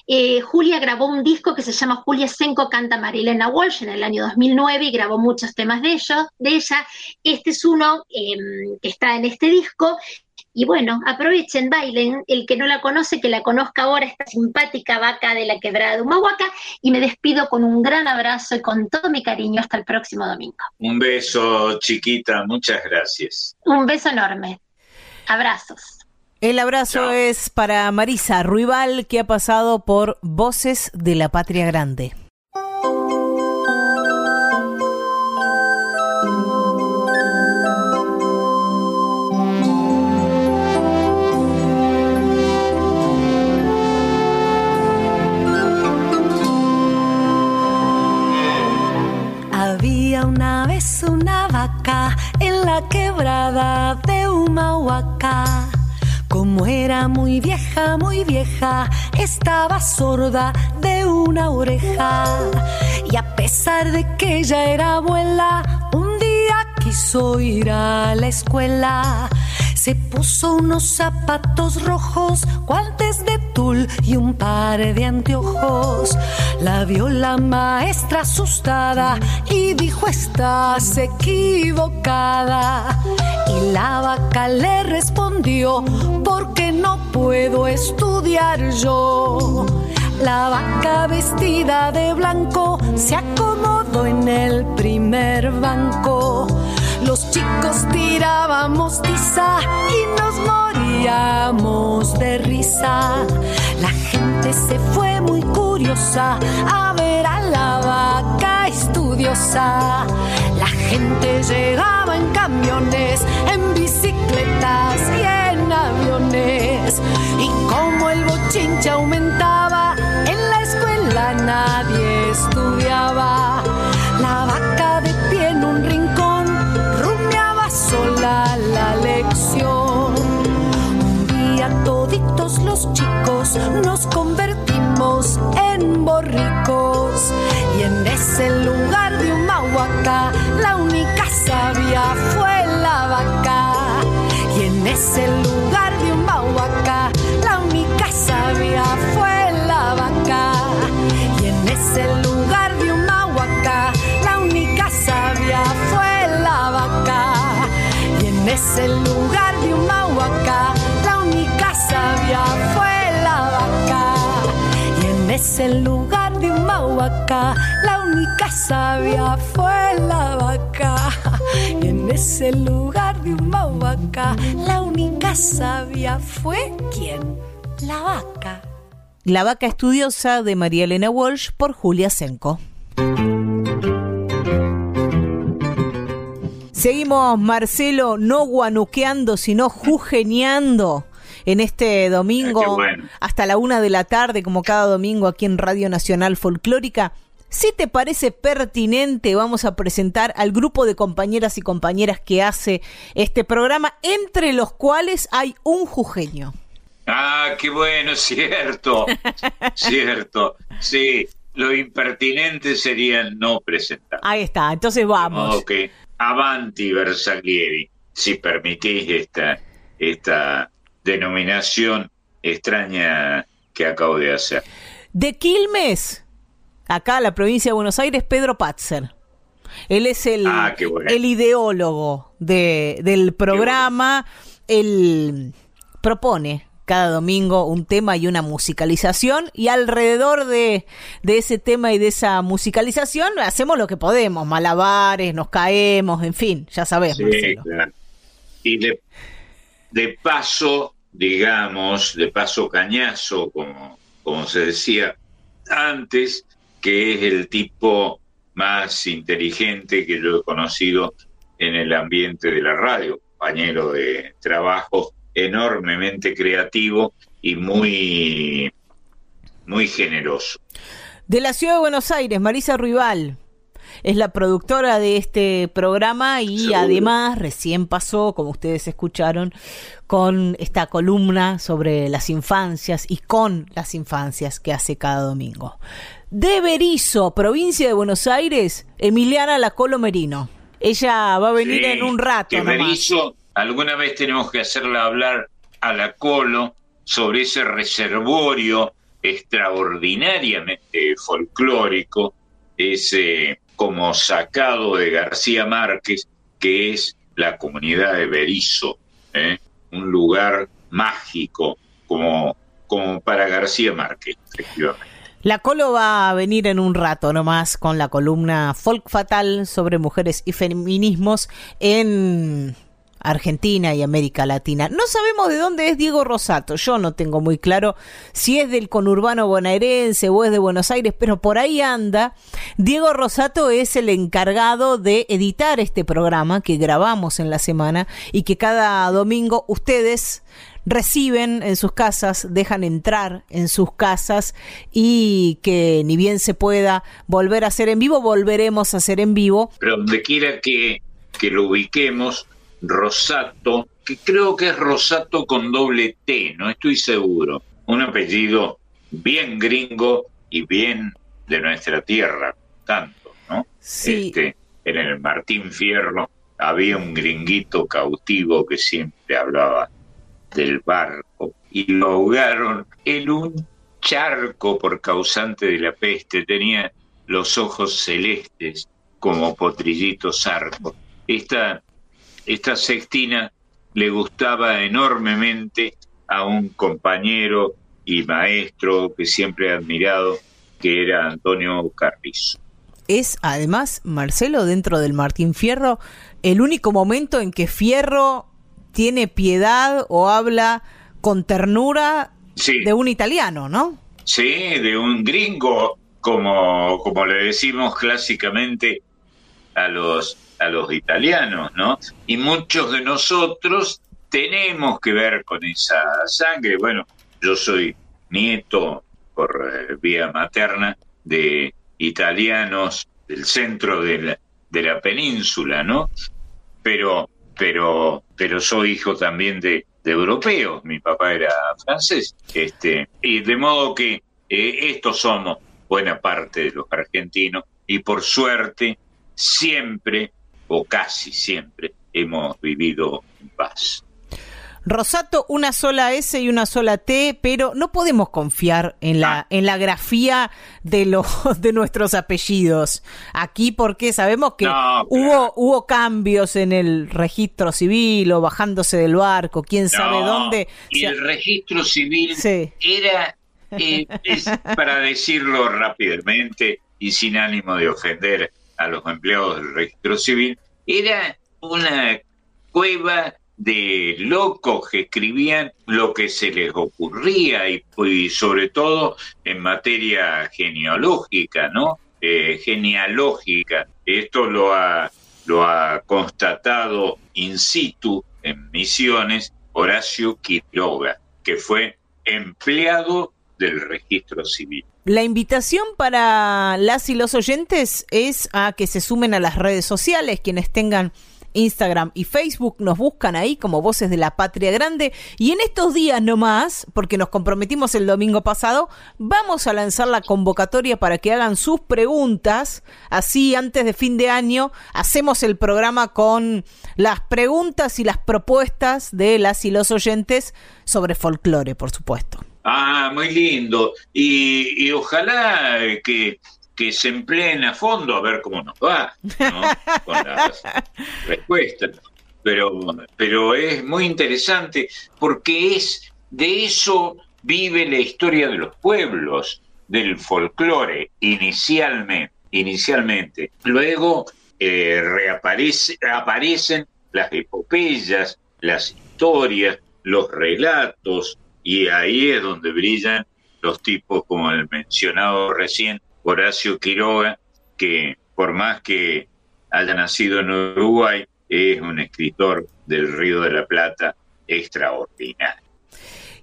Eh, Julia grabó un disco que se llama Julia Senko canta Marilena Walsh en el año 2009 y grabó muchos temas de, ellos, de ella. Este es uno em, que está en este disco. Y bueno, aprovechen, bailen. El que no la conoce, que la conozca ahora, esta simpática vaca de la quebrada de Humahuaca. Y me despido con un gran abrazo y con todo mi cariño hasta el próximo domingo. Un beso, chiquita. Muchas gracias. Un beso enorme. Abrazos. El abrazo es para Marisa Ruibal, que ha pasado por Voces de la Patria Grande. Había una vez una vaca en la quebrada de Humahuaca era muy vieja, muy vieja, estaba sorda de una oreja. Y a pesar de que ella era abuela, un día quiso ir a la escuela. Se puso unos zapatos rojos, guantes de tul y un par de anteojos. La vio la maestra asustada y dijo estás equivocada. La vaca le respondió porque no puedo estudiar yo. La vaca vestida de blanco se acomodó en el primer banco. Los chicos tirábamos tiza y nos moríamos de risa. La gente se fue muy curiosa a ver a la vaca estudiosa. Gente llegaba en camiones, en bicicletas y en aviones. Y como el bochinche aumentaba, en la escuela nadie estudiaba. La vaca de pie en un rincón rumiaba sola la lección. Un día toditos los chicos nos convertimos en borricos. Y en ese lugar de la única sabia fue la vaca. Y en ese lugar de Humahuaca, la única sabia fue la vaca. Y en ese lugar de Humahuaca, la única sabia fue la vaca. Y en ese lugar de Humahuaca, la única sabia fue la vaca. Y en ese lugar de Humahuaca, la única sabia fue la vaca. En ese lugar de Humahuaca, la única sabia fue quién? La vaca. La vaca estudiosa de María Elena Walsh por Julia Senko. Seguimos, Marcelo, no guanuqueando, sino jujeneando en este domingo Ah, bueno. hasta la una de la tarde, como cada domingo aquí en Radio Nacional Folclórica. Si te parece pertinente, vamos a presentar al grupo de compañeras y compañeras que hace este programa, entre los cuales hay un jujeño. Ah, qué bueno, cierto, cierto. Sí, lo impertinente sería no presentar. Ahí está, entonces vamos. Ok, avanti Bersaglieri, si permitís esta, esta denominación extraña que acabo de hacer. De Quilmes, acá la provincia de Buenos Aires, Pedro Patzer. Él es el, Ah, bueno. el ideólogo de, del programa. Él propone cada domingo un tema y una musicalización y alrededor de, de ese tema y de esa musicalización hacemos lo que podemos, malabares, nos caemos, en fin, ya sabes, Sí, claro. Y de, de paso, digamos, de paso cañazo, como, como se decía antes, que es el tipo más inteligente que yo he conocido en el ambiente de la radio, compañero de trabajo enormemente creativo y muy, muy generoso. De la ciudad de Buenos Aires, Marisa Ruibal es la productora de este programa y Seguro. además recién pasó, como ustedes escucharon, con esta columna sobre las infancias y con las infancias que hace cada domingo. De Berizo, provincia de Buenos Aires, Emiliana Lacolo Merino. Ella va a venir Sí, en un rato. Nomás. Berizo, alguna vez tenemos que hacerla hablar a la Colo sobre ese reservorio extraordinariamente folclórico, ese como sacado de García Márquez, que es la comunidad de Berizo, ¿eh? un lugar mágico como, como para García Márquez, efectivamente. La Colo va a venir en un rato nomás con la columna Folk Fatal sobre mujeres y feminismos en Argentina y América Latina. No sabemos de dónde es Diego Rosato. Yo no tengo muy claro si es del conurbano bonaerense o es de Buenos Aires, pero por ahí anda. Diego Rosato es el encargado de editar este programa que grabamos en la semana y que cada domingo ustedes reciben en sus casas, dejan entrar en sus casas y que ni bien se pueda volver a hacer en vivo, volveremos a hacer en vivo. Pero donde quiera que, que lo ubiquemos, Rosato, que creo que es Rosato con doble T, no estoy seguro. Un apellido bien gringo y bien de nuestra tierra, tanto, ¿no? Sí. Este, en el Martín Fierro había un gringuito cautivo que siempre hablaba del barco y lo ahogaron en un charco por causante de la peste. Tenía los ojos celestes como potrillito zarco. Esta, esta sextina le gustaba enormemente a un compañero y maestro que siempre he admirado, que era Antonio Carrizo. Es además, Marcelo, dentro del Martín Fierro, el único momento en que Fierro tiene piedad o habla con ternura Sí. de un italiano, ¿no? Sí, de un gringo, como, como le decimos clásicamente a los, a los italianos, ¿no? Y muchos de nosotros tenemos que ver con esa sangre. Bueno, yo soy nieto por eh, vía materna de italianos del centro de la, de la península, ¿no? Pero, pero, pero soy hijo también de, europeos. Mi papá era francés, este, y de modo que eh, estos somos buena parte de los argentinos y por suerte siempre o casi siempre hemos vivido en paz. Rosato, una sola S y una sola T, pero no podemos confiar en la, en la grafía de los de nuestros apellidos aquí porque sabemos que No, hubo hubo cambios en el registro civil o bajándose del barco, quién sabe dónde. Y el registro civil Sí. era, eh, es, para decirlo rápidamente y sin ánimo de ofender a los empleados del registro civil, era una cueva de locos que escribían lo que se les ocurría y, sobre todo en materia genealógica, ¿no? Eh, genealógica. Esto lo ha, lo ha constatado in situ en Misiones Horacio Quiroga, que fue empleado del registro civil. La invitación para las y los oyentes es a que se sumen a las redes sociales, quienes tengan Instagram y Facebook, nos buscan ahí como Voces de la Patria Grande. Y en estos días nomás, porque nos comprometimos el domingo pasado, vamos a lanzar la convocatoria para que hagan sus preguntas, así antes de fin de año hacemos el programa con las preguntas y las propuestas de las y los oyentes sobre folclore, por supuesto. Ah, muy lindo. Y, y ojalá que, que se empleen a fondo a ver cómo nos va ¿no? con las respuestas. Pero, pero es muy interesante porque es de eso vive la historia de los pueblos, del folclore, inicialmente. inicialmente. Luego eh, reaparece, aparecen las epopeyas, las historias, los relatos, y ahí es donde brillan los tipos como el mencionado recién, Horacio Quiroga, que por más que haya nacido en Uruguay, es un escritor del Río de la Plata extraordinario.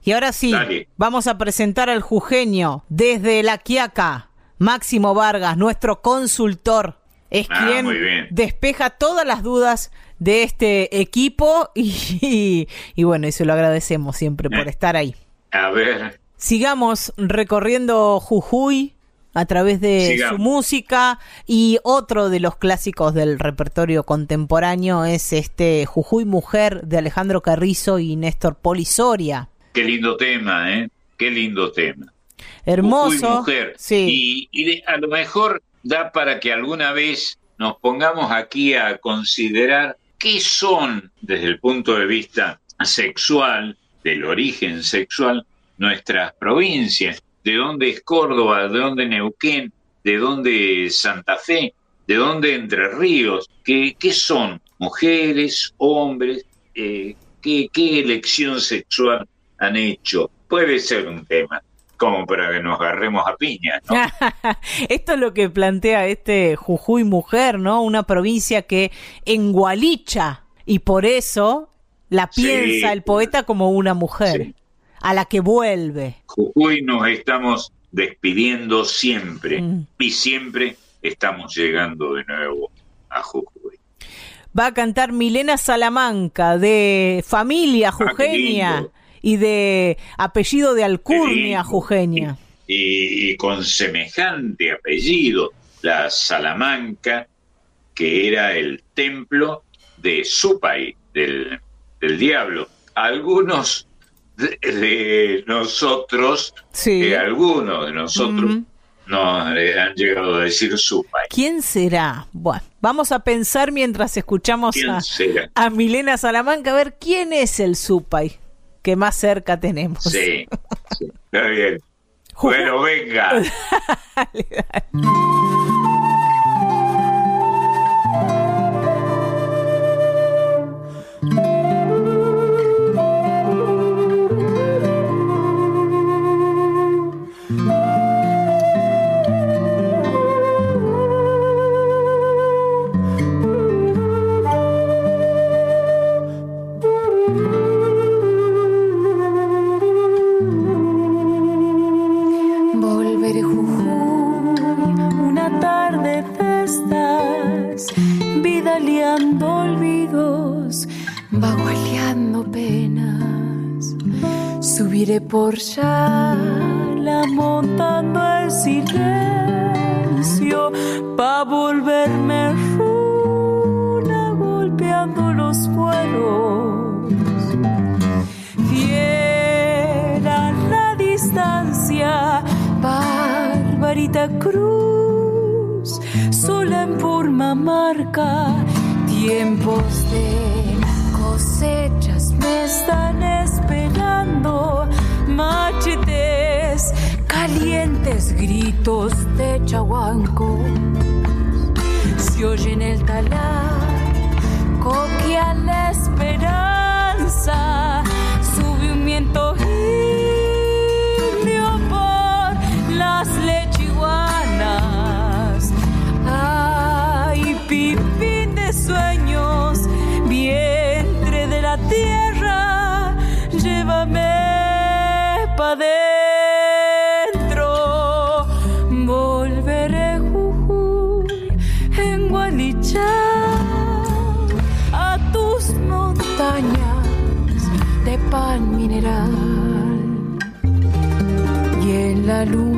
Y ahora sí, Dale. vamos a presentar al jujeño desde La Quiaca, Máximo Vargas, nuestro consultor. Es Ah, quien despeja todas las dudas de este equipo y, y bueno, y se lo agradecemos siempre por estar ahí. A ver, Sigamos recorriendo Jujuy a través de Sigamos. su música y otro de los clásicos del repertorio contemporáneo es este Jujuy Mujer de Alejandro Carrizo y Néstor Polisoria. qué lindo tema, ¿eh? Qué lindo tema. Hermoso. Jujuy mujer. Sí. Y, y de- a lo mejor da para que alguna vez nos pongamos aquí a considerar qué son, desde el punto de vista sexual, del origen sexual, nuestras provincias. De dónde es Córdoba, de dónde Neuquén, de dónde Santa Fe, de dónde Entre Ríos. ¿Qué, qué son? ¿Mujeres? ¿Hombres? Eh, ¿qué, ¿Qué elección sexual han hecho? Puede ser un tema como para que nos agarremos a piñas, ¿no? Esto es lo que plantea este Jujuy Mujer, ¿no? Una provincia que engualicha y por eso la Sí. piensa el poeta como una mujer a la que vuelve. Jujuy nos estamos despidiendo siempre Mm. y siempre estamos llegando de nuevo a Jujuy. va a cantar Milena Salamanca, de familia jujeña y de apellido de alcurnia jujeña. Y, y con semejante apellido, la Salamanca, que era el templo de Supay, del, del diablo. Algunos de, de nosotros, Sí. eh, algunos de nosotros Ujú. nos eh, han llegado a decir Supay. ¿Quién será? Bueno, vamos a pensar mientras escuchamos ¿Quién a, a Milena Salamanca a ver quién es el Supay que más cerca tenemos. Sí, sí, está bien. Bueno, venga. Volveré Subiré por la montando el silencio, pa' volverme runa golpeando los vuelos. Fiel a la distancia, Barbarita Cruz, sola en Purmamarca, tiempos de cosechas están esperando, machetes, calientes gritos de chahuanco, se oye en el talar coquea la esperanza, sube un viento indio en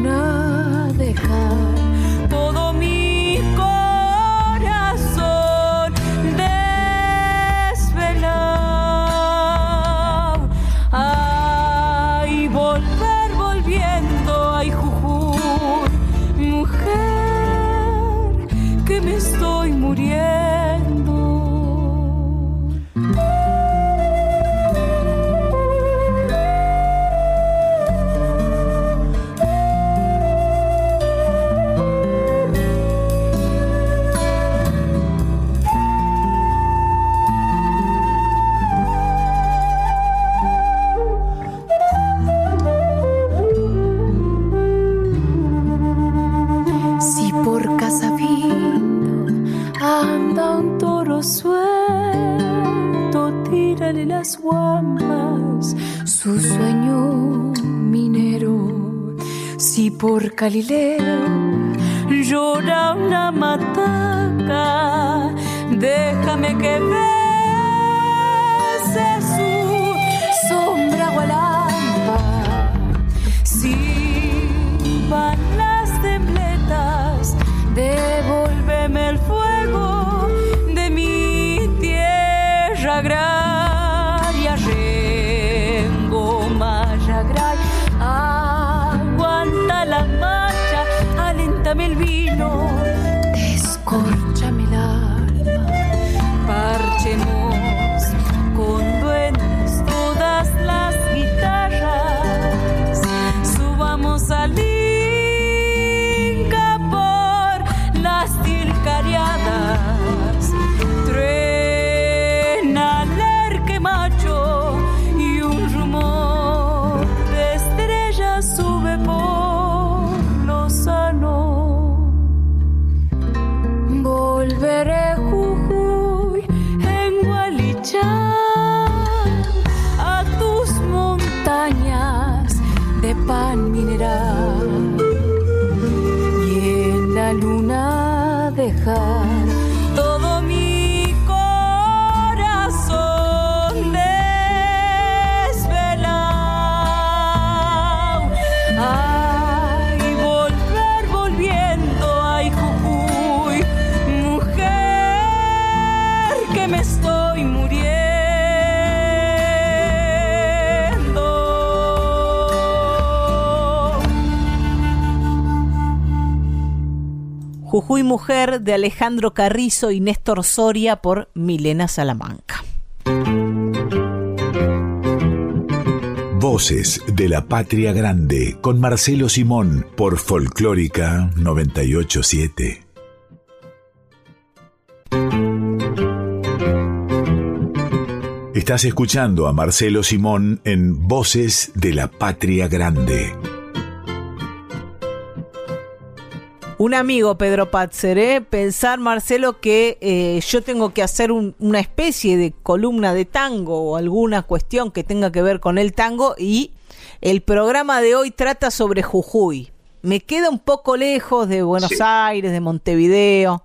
por Galileo llora una mataca, déjame que bese Jujuy Mujer de Alejandro Carrizo y Néstor Soria por Milena Salamanca. Voces de la Patria Grande con Marcelo Simón por Folclórica 987. Estás escuchando a Marcelo Simón en Voces de la Patria Grande. Un amigo, Pedro Patzeré, pensar, Marcelo, que eh, yo tengo que hacer una especie de columna de tango o alguna cuestión que tenga que ver con el tango y el programa de hoy trata sobre Jujuy. Me queda un poco lejos de Buenos Aires, de Montevideo.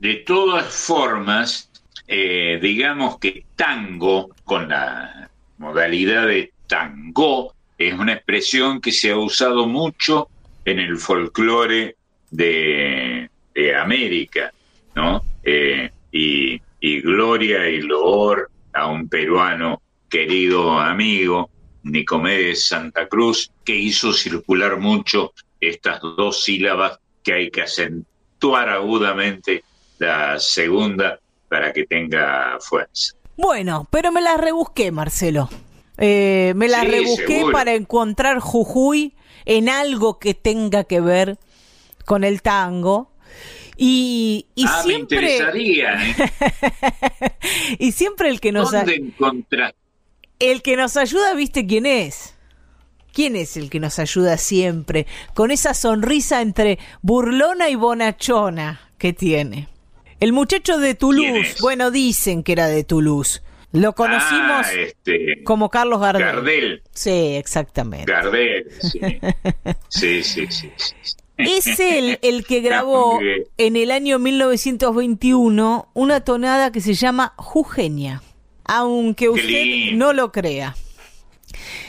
De todas formas, eh, digamos que tango, con la modalidad de tango, es una expresión que se ha usado mucho en el folclore de, América, ¿no? Eh, y, gloria y loor a un peruano querido amigo, Nicomedes Santa Cruz, que hizo circular mucho estas dos sílabas que hay que acentuar agudamente la segunda para que tenga fuerza. Bueno, pero me la rebusqué, Marcelo. Eh, me la rebusqué para encontrar Jujuy en algo que tenga que ver con el tango. Y, y ah, siempre. Me interesaría, ¿eh? y siempre el que nos. ¿Dónde El que nos ayuda, ¿viste quién es? ¿Quién es el que nos ayuda siempre? Con esa sonrisa entre burlona y bonachona que tiene. El muchacho de Toulouse. Bueno, dicen que era de Toulouse. Lo conocimos ah, este, como Carlos Gardel. Gardel. Sí, exactamente. Gardel, sí, sí, sí. Es él el que grabó en el año 1921 una tonada que se llama Jugenia, aunque usted no lo crea.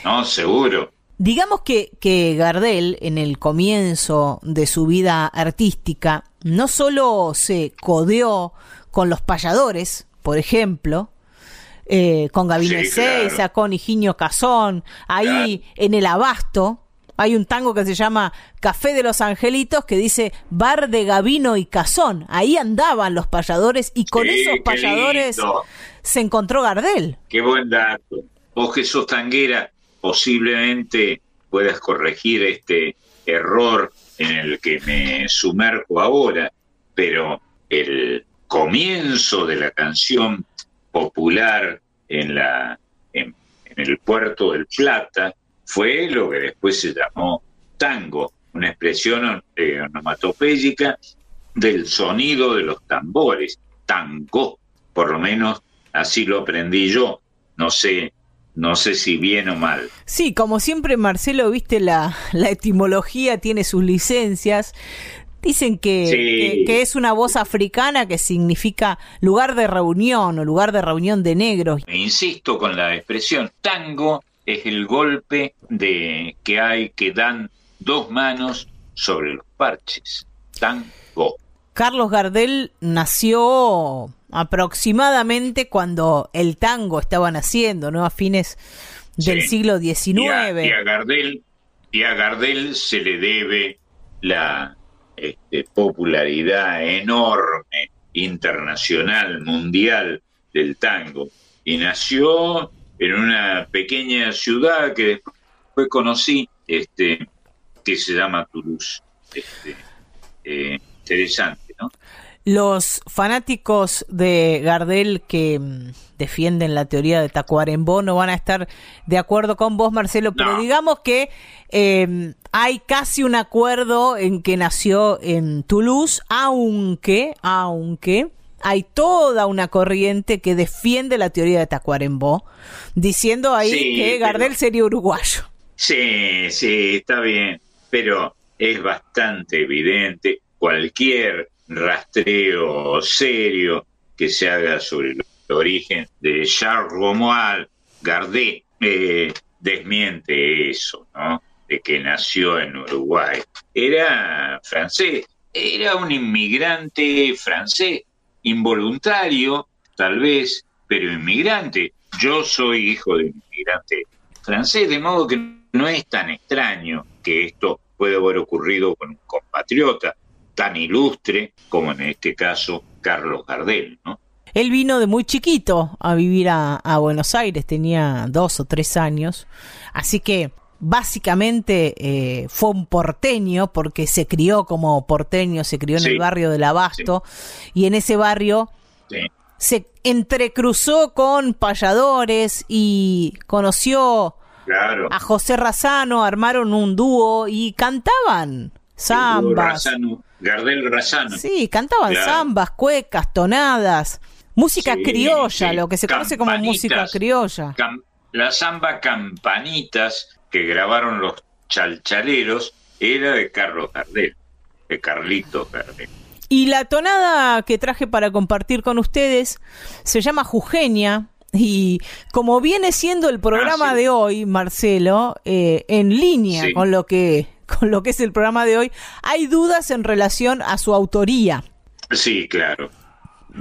No, seguro. Digamos que, que Gardel, en el comienzo de su vida artística, no solo se codeó con los payadores, por ejemplo, eh, con Gabino Ezeiza, con Higinio Cazón, ahí en el Abasto, hay un tango que se llama Café de los Angelitos que dice Bar de Gavino y Cazón. Ahí andaban los payadores y con esos payadores se encontró Gardel. Qué buen dato. Vos que sos tanguera, posiblemente puedas corregir este error en el que me sumerjo ahora, pero el comienzo de la canción popular en, la, en el puerto del Plata fue lo que después se llamó tango, una expresión eh, onomatopéyica del sonido de los tambores, tango, por lo menos así lo aprendí yo, no sé, no sé si bien o mal. Sí, como siempre Marcelo, viste, la, la etimología tiene sus licencias. Dicen que, que, es una voz africana que significa lugar de reunión o lugar de reunión de negros. Insisto con la expresión tango es el golpe de que hay que dan dos manos sobre los parches. Tango. Carlos Gardel nació aproximadamente cuando el tango estaba naciendo, ¿no? A fines del siglo XIX. Y a, Gardel, y a Gardel se le debe la este, popularidad enorme, internacional, mundial del tango. Y nació en una pequeña ciudad que después conocí, este, que se llama Toulouse. Este, eh, interesante, ¿no? Los fanáticos de Gardel que mm, defienden la teoría de Tacuarembó no van a estar de acuerdo con vos, Marcelo, pero digamos que em, hay casi un acuerdo en que nació en Toulouse, aunque, aunque hay toda una corriente que defiende la teoría de Tacuarembó, diciendo ahí que Gardel sería uruguayo. Sí, sí, está bien, pero es bastante evidente cualquier rastreo serio que se haga sobre el origen de Charles Romuald Gardel eh, desmiente eso, ¿no? De que nació en Uruguay. Era francés, era un inmigrante francés involuntario, tal vez, pero inmigrante. Yo soy hijo de un inmigrante francés, de modo que no es tan extraño que esto pueda haber ocurrido con un compatriota. tan ilustre como en este caso Carlos Gardel, ¿no? Él vino de muy chiquito a vivir a Buenos Aires, tenía dos o tres años, así que básicamente eh, fue un porteño porque se crió como porteño, se crió en Sí. el barrio del Abasto y en ese barrio Sí. se entrecruzó con payadores y conoció Claro. a José Razano, armaron un dúo y cantaban zambas. Razano, Gardel Razano. Sí, cantaban Claro. zambas, cuecas, tonadas, música criolla, lo que se conoce como música criolla. Cam- la samba Campanitas que grabaron los chalchaleros era de Carlos Gardel, de Carlitos Gardel. Y la tonada que traje para compartir con ustedes se llama Jujeña. Y como viene siendo el programa Ah, sí. de hoy, Marcelo, eh, en línea Sí. con lo que con lo que es el programa de hoy, hay dudas en relación a su autoría. Sí, claro.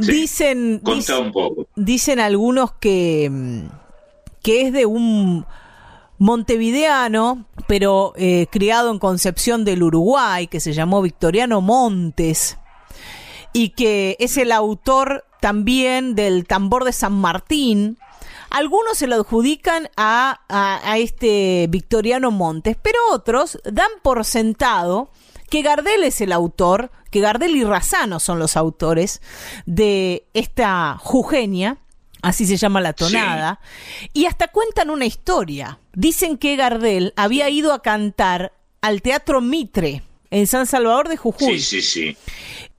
Sí. Dicen, Contá dic- un poco. dicen algunos que, mm, que es de un montevideano, pero eh, criado en Concepción del Uruguay, que se llamó Victoriano Montes, y que es el autor también del tambor de San Martín. Algunos se lo adjudican a, a- a este Victoriano Montes, pero otros dan por sentado que Gardel es el autor, que Gardel y Razano son los autores de esta Jugenia, así se llama la tonada, y hasta cuentan una historia. Dicen que Gardel había ido a cantar al Teatro Mitre en San Salvador de Jujuy. Sí, sí, sí.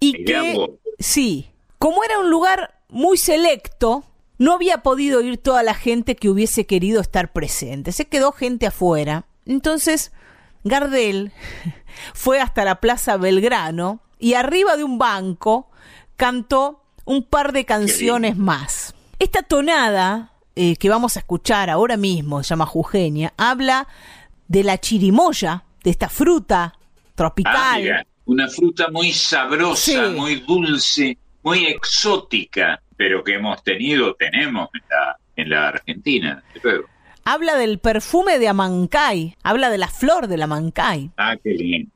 Y Mirá que, vos. sí, como era un lugar muy selecto, no había podido ir toda la gente que hubiese querido estar presente. Se quedó gente afuera. Entonces, Gardel fue hasta la Plaza Belgrano y arriba de un banco cantó un par de canciones más. Esta tonada eh, que vamos a escuchar ahora mismo, se llama Jugenia, habla de la chirimoya, de esta fruta tropical. Ah, mira, una fruta muy sabrosa, Sí. muy dulce, muy exótica, pero que hemos tenido, tenemos en la, en la Argentina, desde luego. Habla del perfume de Amancay, habla de la flor de la Amancay. Ah, qué bien.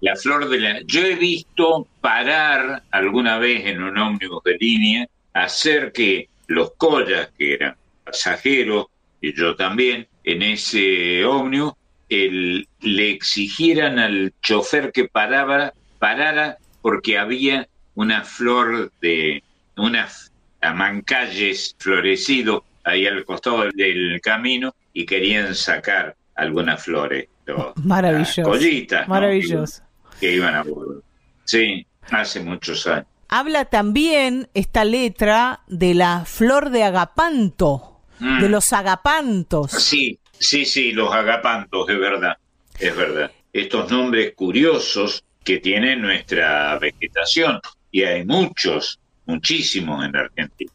La flor de la... Yo he visto parar alguna vez en un ómnibus de línea, hacer que los collas, que eran pasajeros, y yo también, en ese ómnibus, el- le exigieran al chofer que paraba, parara porque había una flor de unas amancalles florecido ahí al costado del camino y querían sacar algunas flores. los- Maravilloso. las collitas, ¿no? Maravilloso. Que iban a bordo. Sí, hace muchos años. Habla también esta letra de la flor de agapanto, Mm. de los agapantos. Sí, sí, sí, los agapantos, es verdad, es verdad. Estos nombres curiosos que tiene nuestra vegetación, y hay muchos, muchísimos en la Argentina.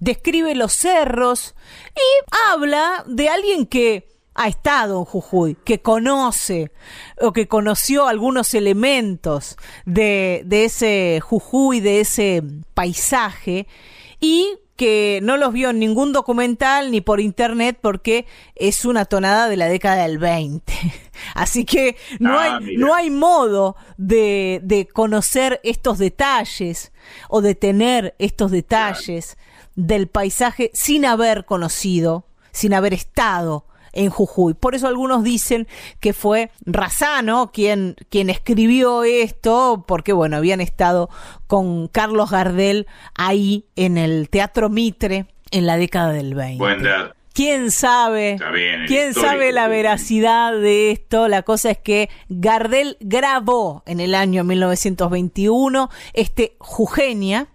Describe los cerros y habla de alguien que ha estado en Jujuy, que conoce o que conoció algunos elementos de, de ese Jujuy, de ese paisaje y que no los vio en ningún documental ni por internet porque es una tonada de la década del 20. Así que no, Ah, hay, mira. no hay modo de, de conocer estos detalles o de tener estos detalles del paisaje sin haber conocido, sin haber estado en Jujuy. Por eso algunos dicen que fue Razano quien, quien escribió esto, porque bueno, habían estado con Carlos Gardel ahí en el Teatro Mitre en la década del 20. Buen dato. ¿Quién sabe? Bien, ¿Quién sabe la veracidad de esto? La cosa es que Gardel grabó en el año 1921 este Jugenia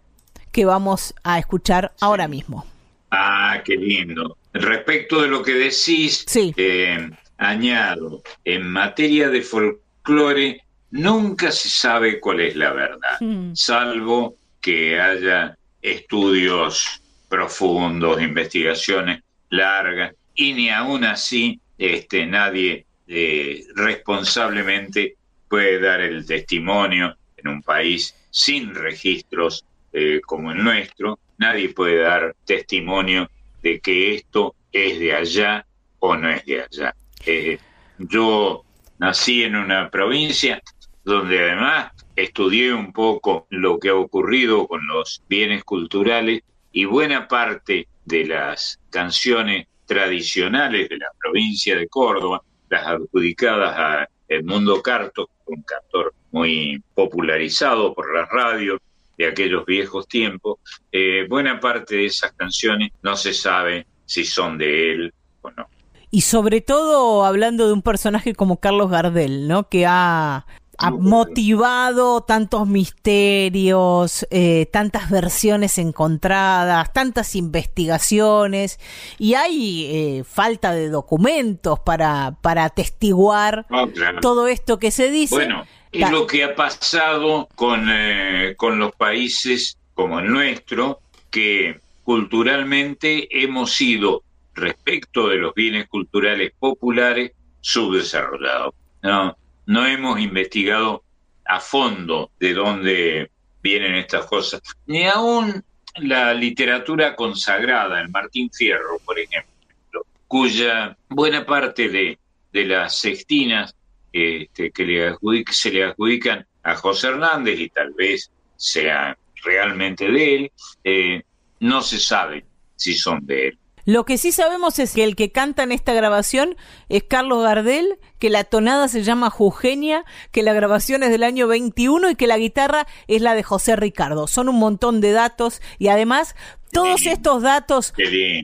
que vamos a escuchar ahora mismo. Ah, qué lindo. Respecto de lo que decís, eh, añado, en materia de folclore, nunca se sabe cuál es la verdad, Mm. salvo que haya estudios profundos, investigaciones largas, y ni aún así este, nadie eh, responsablemente puede dar el testimonio en un país sin registros eh, como el nuestro, nadie puede dar testimonio de que esto es de allá o no es de allá. Eh, yo nací en una provincia donde además estudié un poco lo que ha ocurrido con los bienes culturales y buena parte de las canciones tradicionales de la provincia de Córdoba, las adjudicadas a Edmundo Carto, un cantor muy popularizado por la radio de aquellos viejos tiempos, eh, buena parte de esas canciones no se sabe si son de él o no. Y sobre todo hablando de un personaje como Carlos Gardel, ¿no? Que ha ha motivado tantos misterios, eh, tantas versiones encontradas, tantas investigaciones y hay eh, falta de documentos para, para atestiguar Ah, todo esto que se dice. Bueno, es lo que ha pasado con, eh, con los países como el nuestro, que culturalmente hemos sido, respecto de los bienes culturales populares, subdesarrollados. No, no hemos investigado a fondo de dónde vienen estas cosas, ni aún la literatura consagrada, el Martín Fierro, por ejemplo, cuya buena parte de, de las sextinas este, que le se le adjudican a José Hernández y tal vez sean realmente de él, eh, no se sabe si son de él. Lo que sí sabemos es que el que canta en esta grabación es Carlos Gardel, que la tonada se llama Jugenia, que la grabación es del año 21 y que la guitarra es la de José Ricardo. Son un montón de datos y además todos estos datos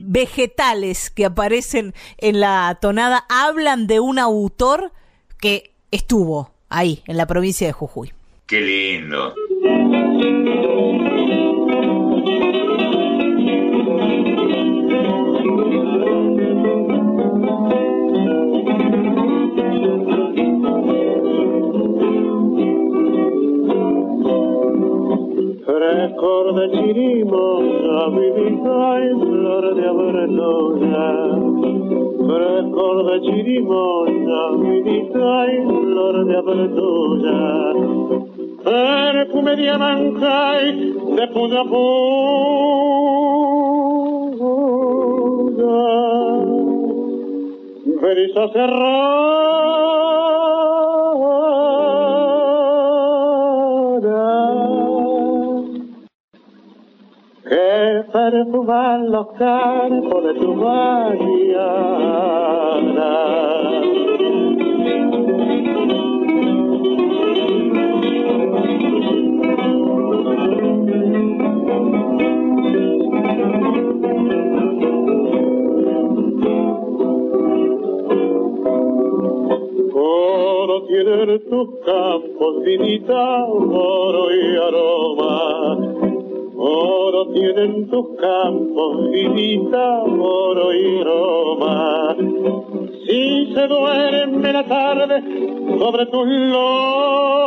vegetales que aparecen en la tonada hablan de un autor que estuvo ahí, en la provincia de Jujuy. Qué lindo. Frescor de chirimoya, vidita y flor de abretosa. Frescor de chirimoya, vidita y flor de abretosa. Perfume de amancay, de puya puya. Brisa cerrada. Que perfuman los campos de tu mañana. Oro tienen tus campos, vidita, oro y aroma. Tienen tus campos, vidita, oro y aroma. Si se duerme la tarde sobre tus lomas,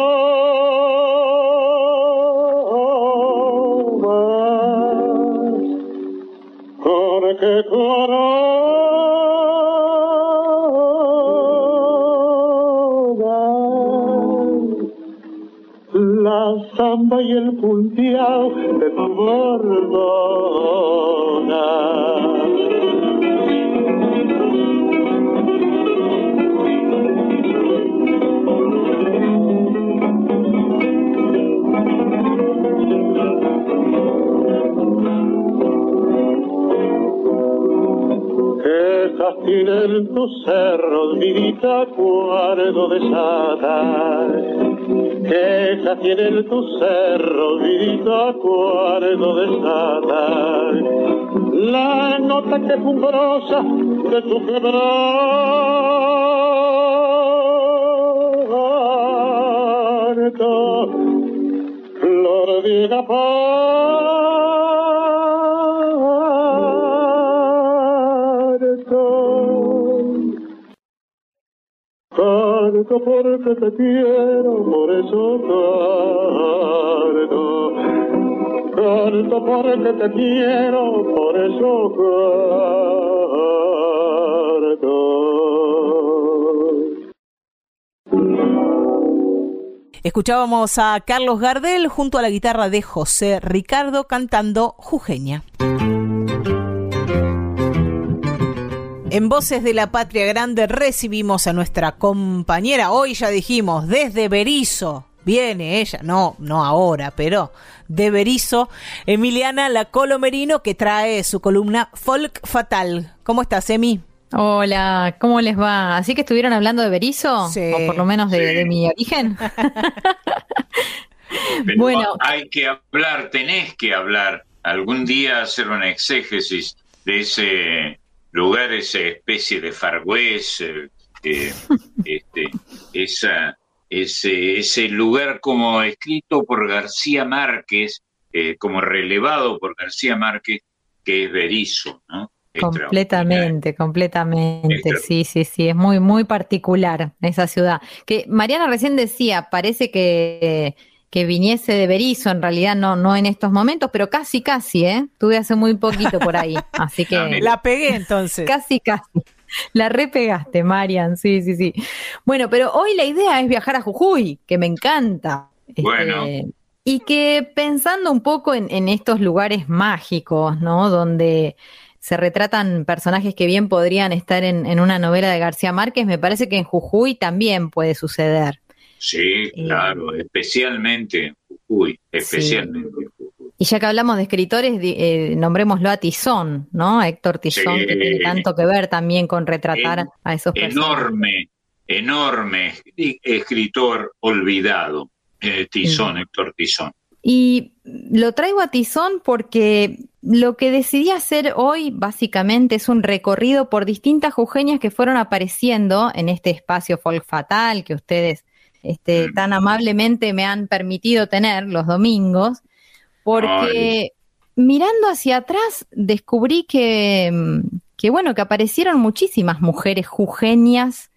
Quejas tienen tus cerros, vidita, cuardo de satar. La nota que fumbrosa de tu quebranto, Te quiero, por eso Escuchábamos a Carlos Gardel junto a la guitarra de José Ricardo cantando Jujeña. En Voces de la Patria Grande recibimos a nuestra compañera, hoy ya dijimos, desde Berizo, viene ella, no, no ahora, pero de Berizo, Emiliana La Colomerino, que trae su columna Folk Fatal. ¿Cómo estás, Emi? Hola, ¿cómo les va? ¿Así que estuvieron hablando de Berizo? Sí. O por lo menos de, Sí. de mi origen. Pero Bueno. hay que hablar, tenés que hablar. Algún día hacer una exégesis de ese lugar, esa especie de Far West, eh, eh, este, esa, ese, ese lugar como escrito por García Márquez, eh, como relevado por García Márquez, que es Berizo, ¿no? Completamente, completamente. Sí, sí, sí. Es muy, muy particular esa ciudad. Que Mariana recién decía, parece que, que viniese de Berizo, en realidad no, no en estos momentos, pero casi, casi, ¿eh? Tuve hace muy poquito por ahí. Así que. La pegué entonces. Casi, casi. La repegaste, Marian, sí, sí, sí. Bueno, pero hoy la idea es viajar a Jujuy, que me encanta. Este, Bueno. y que pensando un poco en, en estos lugares mágicos, ¿no? Donde se retratan personajes que bien podrían estar en, en una novela de García Márquez, me parece que en Jujuy también puede suceder. Sí, claro, especialmente en Jujuy, especialmente en Jujuy. Y ya que hablamos de escritores, eh, nombrémoslo a Tizón, ¿no? Héctor Tizón, que tiene tanto que ver también con retratar a esos personajes. enorme, enorme escri- escritor olvidado, eh, Tizón, Héctor Tizón. Y lo traigo a Tizón porque lo que decidí hacer hoy básicamente es un recorrido por distintas jujeñas que fueron apareciendo en este espacio folk fatal que ustedes este, tan amablemente me han permitido tener los domingos, porque mirando hacia atrás descubrí que, mm, que bueno, que aparecieron muchísimas mujeres jujeñas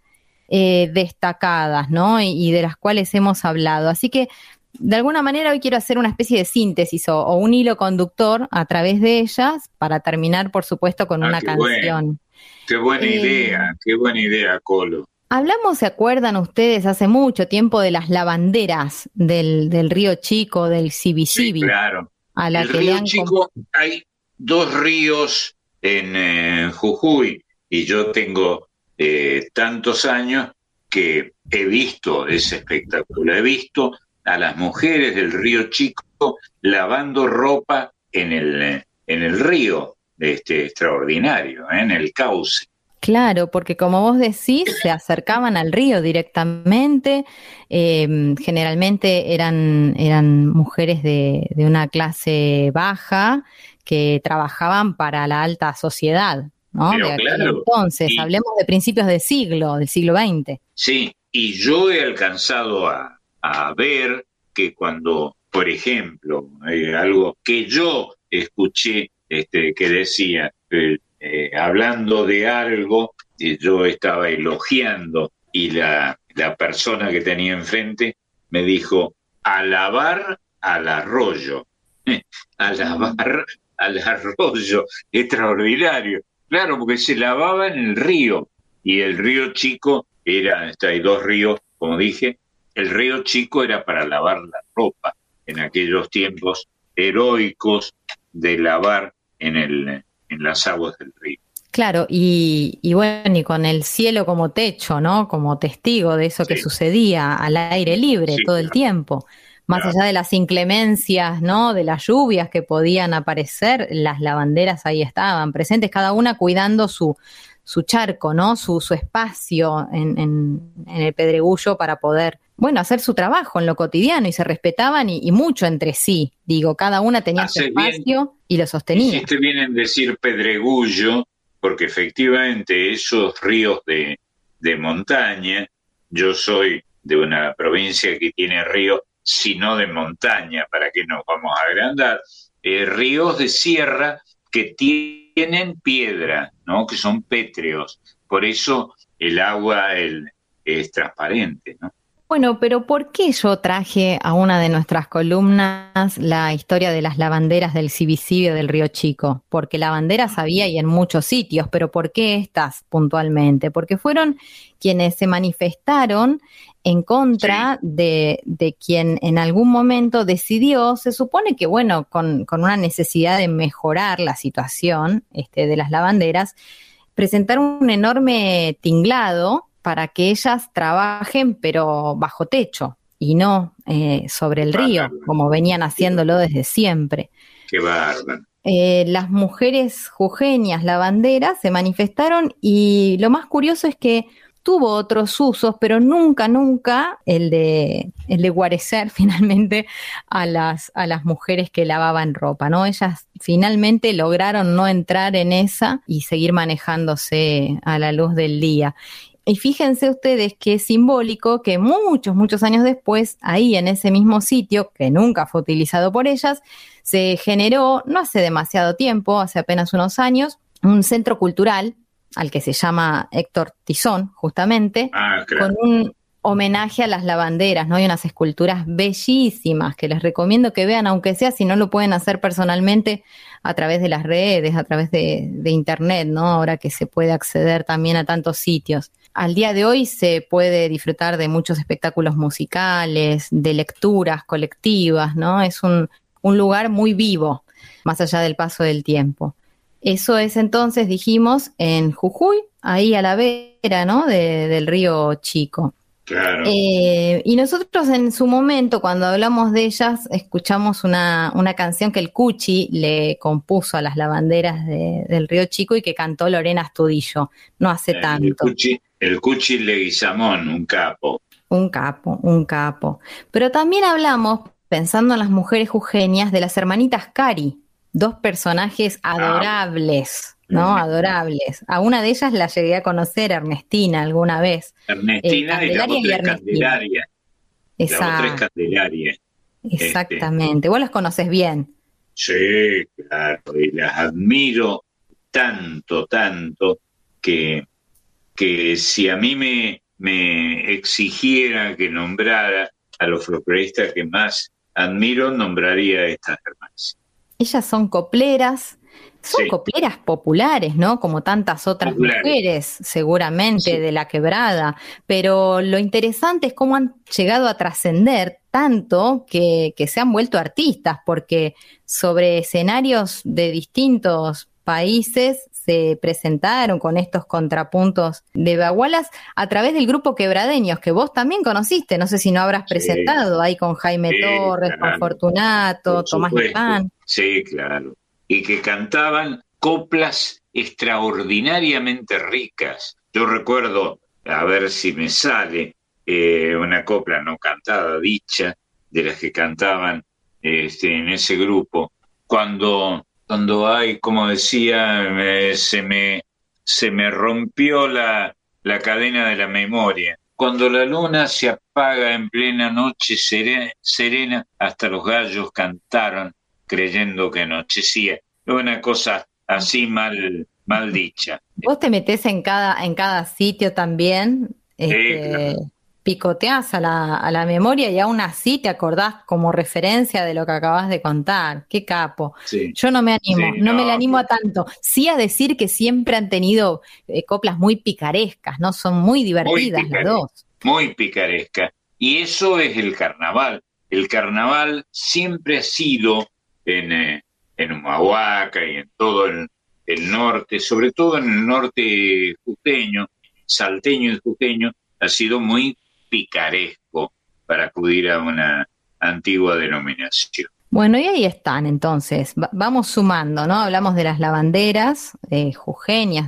eh, destacadas, ¿no? Y, y de las cuales hemos hablado. Así que de alguna manera hoy quiero hacer una especie de síntesis o, o un hilo conductor a través de ellas para terminar, por supuesto, con Ah, una qué canción. Qué buena Eh, idea, qué buena idea, Colo. Hablamos, ¿se acuerdan ustedes, hace mucho tiempo de las lavanderas del, del río Chico, del Sibi? Claro. A la el que río Chico, hay dos ríos en eh, Jujuy y yo tengo eh, tantos años que he visto ese espectáculo, he visto a las mujeres del río Chico lavando ropa en el, eh, en el río, este, extraordinario, ¿eh? en el cauce. Claro, porque como vos decís, se acercaban al río directamente, eh, generalmente eran, eran mujeres de, de una clase baja que trabajaban para la alta sociedad, ¿no? Pero de aquel claro, entonces, y- hablemos de principios del siglo, del siglo XX. Sí, y yo he alcanzado a, a ver que cuando, por ejemplo, eh, algo que yo escuché este, que decía, eh, eh, hablando de algo, yo estaba elogiando y la, la persona que tenía enfrente me dijo, alabar al arroyo, alabar al arroyo, extraordinario. Claro, porque se lavaba en el río y el río chico era, está, hay dos ríos, como dije, el río chico era para lavar la ropa en aquellos tiempos heroicos de lavar en, el, en las aguas del río. Claro, y, y bueno, y con el cielo como techo, ¿no? Como testigo de eso que sucedía al aire libre todo el tiempo. Más allá de las inclemencias, ¿no? De las lluvias que podían aparecer, las lavanderas ahí estaban presentes, cada una cuidando su, su charco, ¿no? Su, su espacio en, en, en el pedregullo para poder, bueno, hacer su trabajo en lo cotidiano y se respetaban y, y mucho entre sí. Digo, cada una tenía su bien. espacio y lo sostenía. Hiciste bien en decir pedregullo, porque efectivamente esos ríos de, de montaña, yo soy de una provincia que tiene ríos, sino de montaña, para que nos vamos a agrandar, eh, ríos de sierra que tienen piedra, ¿no? que son pétreos, por eso el agua el- es transparente. ¿no? Bueno, pero ¿por qué yo traje a una de nuestras columnas la historia de las lavanderas del Cibicibio del Río Chico? Porque lavanderas había y en muchos sitios, pero ¿por qué estas puntualmente? Porque fueron quienes se manifestaron en contra de, de quien en algún momento decidió, se supone que, bueno, con, con una necesidad de mejorar la situación este, de las lavanderas, presentar un enorme tinglado para que ellas trabajen, pero bajo techo. y no eh, sobre el río, como venían haciéndolo desde siempre. Qué bárbaro. Eh, las mujeres jujeñas lavanderas se manifestaron y lo más curioso es que tuvo otros usos, pero nunca, nunca el de, el de guarecer finalmente a las, a las mujeres que lavaban ropa, ¿no? Ellas finalmente lograron no entrar en esa y seguir manejándose a la luz del día. Y fíjense ustedes que es simbólico que muchos, muchos años después, ahí en ese mismo sitio, que nunca fue utilizado por ellas, se generó, no hace demasiado tiempo, hace apenas unos años, un centro cultural al que se llama Héctor Tizón, justamente, Ah, con un homenaje a las lavanderas, ¿no? Hay unas esculturas bellísimas que les recomiendo que vean, aunque sea si no lo pueden hacer personalmente a través de las redes, a través de, de internet, ¿no? Ahora que se puede acceder también a tantos sitios. Al día de hoy se puede disfrutar de muchos espectáculos musicales, de lecturas colectivas, ¿no? Es un, un lugar muy vivo, más allá del paso del tiempo. Eso es entonces, dijimos, en Jujuy, ahí a la vera, ¿no? De- del río Chico. Claro. Eh, y nosotros en su momento, cuando hablamos de ellas, escuchamos una, una canción que el Cuchi le compuso a las lavanderas de- del Río Chico y que cantó Lorena Astudillo, no hace El tanto. Cuchi, el Cuchi Leguizamón, un capo. Un capo, un capo. Pero también hablamos, pensando en las mujeres jujeñas, de las hermanitas Cari, dos personajes adorables, ¿no? Adorables. A una de ellas la llegué a conocer, Ernestina, alguna vez. Ernestina Eh, y la y otra Ernestina. Candelaria. La otra es Exacto, Candelaria. exactamente. Vos las conoces bien. Sí, claro, y las admiro tanto, tanto, que, que si a mí me, me exigiera que nombrara a los folcloristas que más admiro, nombraría a estas hermanas. Ellas son copleras, son Sí. copleras populares, ¿no? Como tantas otras Populares. mujeres, seguramente de la quebrada. Pero lo interesante es cómo han llegado a trascender tanto que, que se han vuelto artistas, porque sobre escenarios de distintos países se presentaron con estos contrapuntos de bagualas a través del grupo Quebradeños, que vos también conociste, no sé si no habrás presentado ahí con Jaime Sí, Torres, claro. con Fortunato, Tomás. Lipán. Sí, claro. Y que cantaban coplas extraordinariamente ricas. Yo recuerdo, a ver si me sale, eh, una copla no cantada, dicha, de las que cantaban este, en ese grupo, cuando, cuando hay, como decía, me- se, me, se me rompió la, la cadena de la memoria. Cuando la luna se apaga en plena noche sere- serena, hasta los gallos cantaron creyendo que anochecía. Una cosa así mal, mal dicha. Vos te metés en cada, en cada sitio también, este, claro. Picoteás a la, a la memoria y aún así te acordás como referencia de lo que acabas de contar. Qué capo. Sí. Yo no me animo, Sí, no, me le animo a tanto. Sí a decir que siempre han tenido eh, coplas muy picarescas, ¿no? Son muy divertidas las picarescas. dos. muy picaresca. Y eso es el carnaval. El carnaval siempre ha sido en, eh, en Humahuaca y en todo el, el norte, sobre todo en el norte jujeño, salteño y jujeño, ha sido muy picaresco para acudir a una antigua denominación. Bueno, y ahí están entonces, Va- vamos sumando, ¿no? Hablamos de las lavanderas, eh,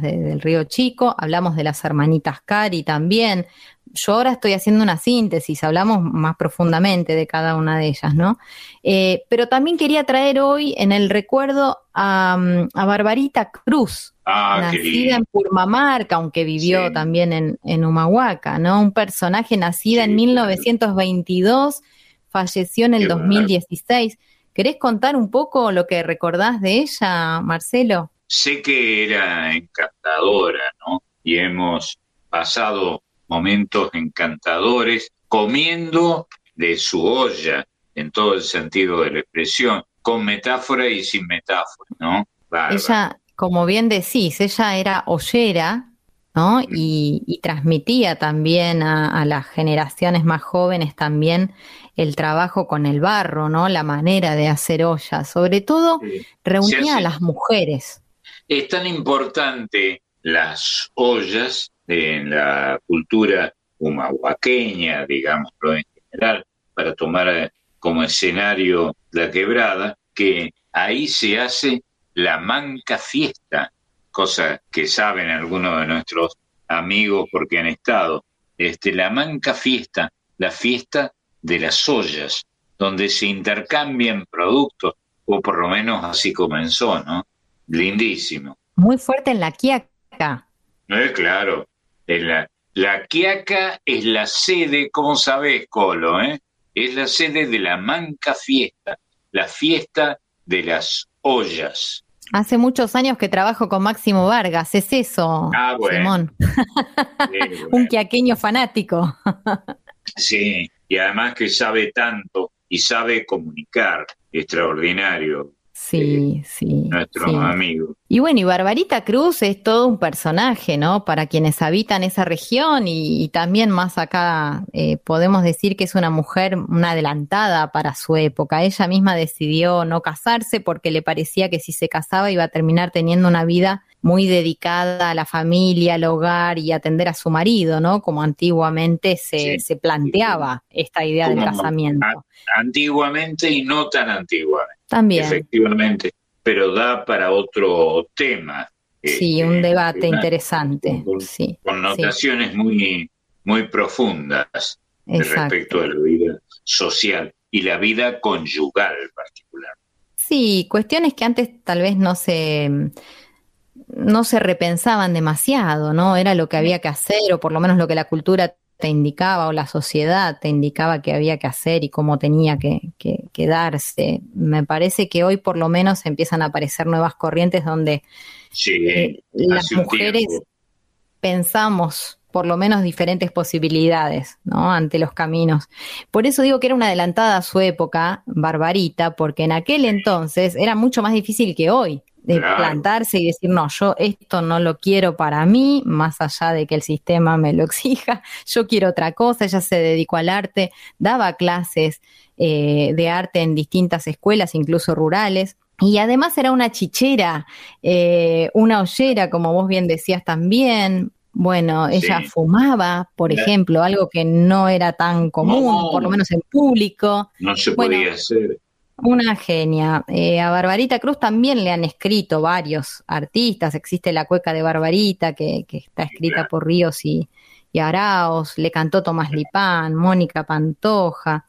del Río Chico, hablamos de las hermanitas Cari también. Yo ahora estoy haciendo una síntesis, hablamos más profundamente de cada una de ellas, ¿no? Eh, pero también quería traer hoy en el recuerdo a, mm, a Barbarita Cruz, Ah, nacida en Purmamarca, aunque vivió Sí. también en, en Humahuaca, ¿no? Un personaje nacida en 1922, falleció en el Qué bárbaro. 2016. ¿Querés contar un poco lo que recordás de ella, Marcelo? sé que era encantadora, ¿no? Y hemos pasado momentos encantadores comiendo de su olla, en todo el sentido de la expresión, con metáfora y sin metáfora, ¿no? Bárbaro. Ella, como bien decís, ella era ollera, ¿no? Y, y transmitía también a, a las generaciones más jóvenes también el trabajo con el barro, ¿no? La manera de hacer ollas. Sobre todo, Sí. reunía a las mujeres. Es tan importante las ollas en la cultura humahuaqueña, digámoslo en general, para tomar como escenario la quebrada, que ahí se hace la manca fiesta, cosa que saben algunos de nuestros amigos porque han estado. Este, la manca fiesta, la fiesta de las ollas, donde se intercambian productos, o por lo menos así comenzó, ¿no? Lindísimo. Muy fuerte en la quiaca. No es claro. En la, la quiaca es la sede, ¿cómo sabes, Colo? Eh? Es la sede de la Manca Fiesta, la fiesta de las ollas. Hace muchos años que trabajo con Máximo Vargas, es eso, Ah, bueno. Simón. Sí, bueno. Un quiaqueño fanático. Sí, y además que sabe tanto y sabe comunicar, extraordinario, Sí, sí. nuestro sí. amigo. Y bueno, y Barbarita Cruz es todo un personaje, ¿no? Para quienes habitan esa región y, y también más acá eh, podemos decir que es una mujer, una adelantada para su época. Ella misma decidió no casarse porque le parecía que si se casaba iba a terminar teniendo una vida muy dedicada a la familia, al hogar y atender a su marido, ¿no? Como antiguamente se, se planteaba esta idea del casamiento. antiguamente y no tan antiguamente. También. Efectivamente, pero da para otro tema. Sí, este, un debate una- interesante. Sí. connotaciones muy, muy profundas Exacto. respecto de la vida social y la vida conyugal en particular. Sí, cuestiones que antes tal vez no se no se repensaban demasiado, ¿no? Era lo que había que hacer, o por lo menos lo que la cultura te indicaba, o la sociedad te indicaba que había que hacer y cómo tenía que, que- que darse. Me parece que hoy por lo menos empiezan a aparecer nuevas corrientes donde Sí, eh, las mujeres tiempo. pensamos por lo menos diferentes posibilidades, ¿no? Ante los caminos. Por eso digo que era una adelantada a su época, Barbarita, porque en aquel entonces era mucho más difícil que hoy de Claro. plantarse y decir, no, yo esto no lo quiero para mí, más allá de que el sistema me lo exija, yo quiero otra cosa, ella se dedicó al arte, daba clases eh, de arte en distintas escuelas, incluso rurales. Y además era una chichera, eh, una ollera, como vos bien decías también. Bueno, ella Sí. fumaba, por Claro. ejemplo, algo que no era tan común, No. por lo menos en público. No se Bueno, podía hacer. Una genia. Eh, a Barbarita Cruz también le han escrito varios artistas. Existe la cueca de Barbarita, que, que está escrita por Ríos y, y Araos. Le cantó Tomás Lipán, Mónica Pantoja.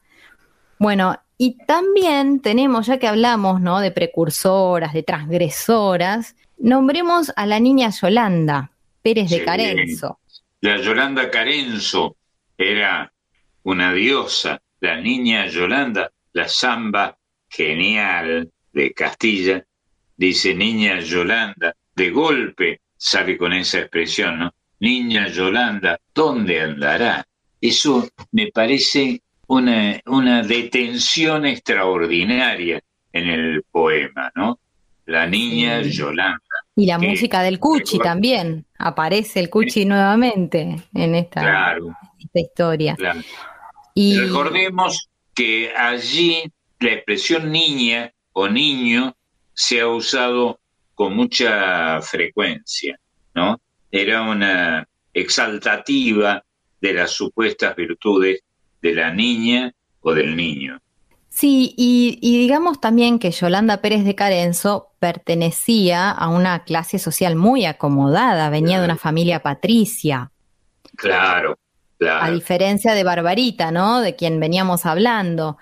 Bueno, y también tenemos, ya que hablamos ¿no? de precursoras, de transgresoras, nombremos a la niña Yolanda Pérez de Sí. Carenzo. La Yolanda Carenzo era una diosa, la niña Yolanda, la samba genial de Castilla, dice niña Yolanda, de golpe sale con esa expresión, ¿no? Niña Yolanda, ¿dónde andará? Eso me parece una, una detención extraordinaria en el poema, ¿no? La niña Sí. Yolanda. Y la que- música del Cuchi también. Aparece el Cuchi nuevamente en esta, Claro. esta historia. Claro. Y Recordemos que allí la expresión niña o niño se ha usado con mucha frecuencia, ¿no? Era una exaltativa de las supuestas virtudes de la niña o del niño. sí, y, y digamos también que Yolanda Pérez de Carenzo pertenecía a una clase social muy acomodada, venía de una familia patricia, Claro, a claro. diferencia de Barbarita, ¿no? De quien veníamos hablando.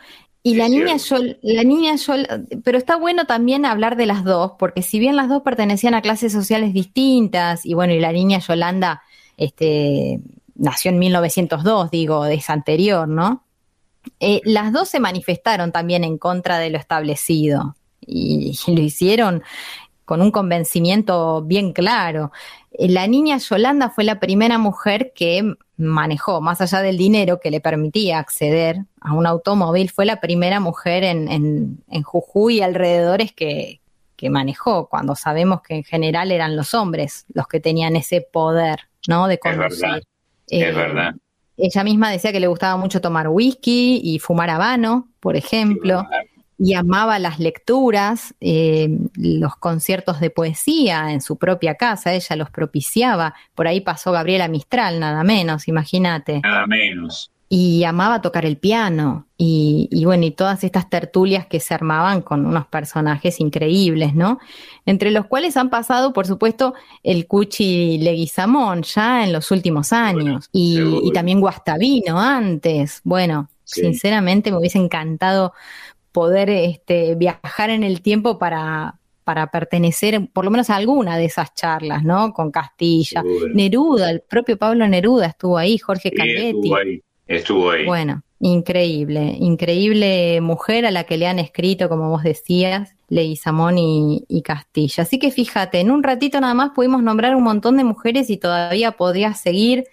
Y la niña. Yol- la niña Yol- pero está bueno también hablar de las dos, porque si bien las dos pertenecían a clases sociales distintas, y bueno, y la niña Yolanda este, nació en 1902, digo, es anterior, ¿no? Eh, las dos se manifestaron también en contra de lo establecido y, y lo hicieron con un convencimiento bien claro. Eh, La niña Yolanda fue la primera mujer que manejó, más allá del dinero que le permitía acceder a un automóvil, fue la primera mujer en, en, en Jujuy y alrededores que, que manejó, cuando sabemos que en general eran los hombres los que tenían ese poder, ¿no? De Es conducir. verdad, Eh, es verdad. ella misma decía que le gustaba mucho tomar whisky y fumar habano, por ejemplo, y amaba las lecturas, eh, los conciertos de poesía en su propia casa, ella los propiciaba. Por ahí pasó Gabriela Mistral, nada menos, imagínate. Nada menos. y amaba tocar el piano y, y, bueno, y todas estas tertulias que se armaban con unos personajes increíbles, ¿no? Entre los cuales han pasado, por supuesto, el Cuchi Leguizamón ya en los últimos años y, y, también Guastavino antes. Bueno, sí. sinceramente me hubiese encantado poder este, viajar en el tiempo para, para pertenecer por lo menos a alguna de esas charlas, ¿no? Con Castilla. Neruda, el propio Pablo Neruda estuvo ahí, Jorge Sí, Calvetti. estuvo ahí, estuvo ahí. Bueno, increíble, increíble mujer a la que le han escrito, como vos decías, Leguizamón y, y Castilla. Así que fíjate, en un ratito nada más pudimos nombrar un montón de mujeres y todavía podría seguir.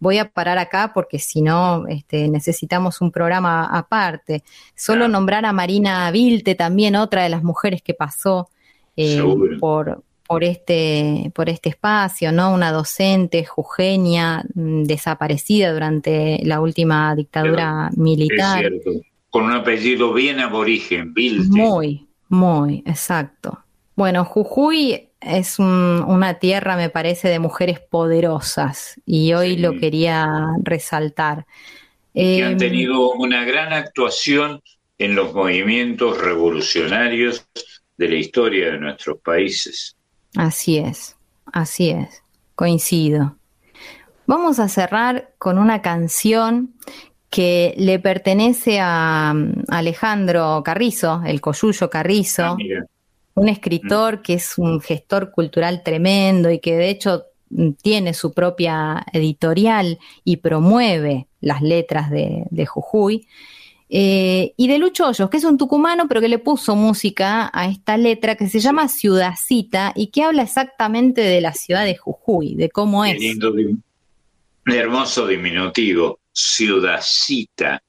Voy a parar acá porque si no este, necesitamos un programa aparte. Solo nombrar a Marina Vilte, también otra de las mujeres que pasó eh, por, por este, por este espacio, ¿no? Una docente jujeña mm, desaparecida durante la última dictadura Es militar. cierto. Con un apellido bien aborigen, Vilte. Muy, muy, exacto. Bueno, Jujuy es un- una tierra, me parece, de mujeres poderosas y hoy lo quería resaltar. que han Em, tenido una gran actuación en los movimientos revolucionarios de la historia de nuestros países. Así es, así es, coincido. Vamos a cerrar con una canción que le pertenece a mm, Alejandro Carrizo, el Coyuyo Carrizo, Ah, un escritor que es un gestor cultural tremendo y que de hecho mm, tiene su propia editorial y promueve las letras de, de Jujuy. Eh, y de Lucho Hoyos, que es un tucumano, pero que le puso música a esta letra que se llama Ciudadcita y que habla exactamente de la ciudad de Jujuy, de cómo es. lindo, hermoso diminutivo, ciudadcita.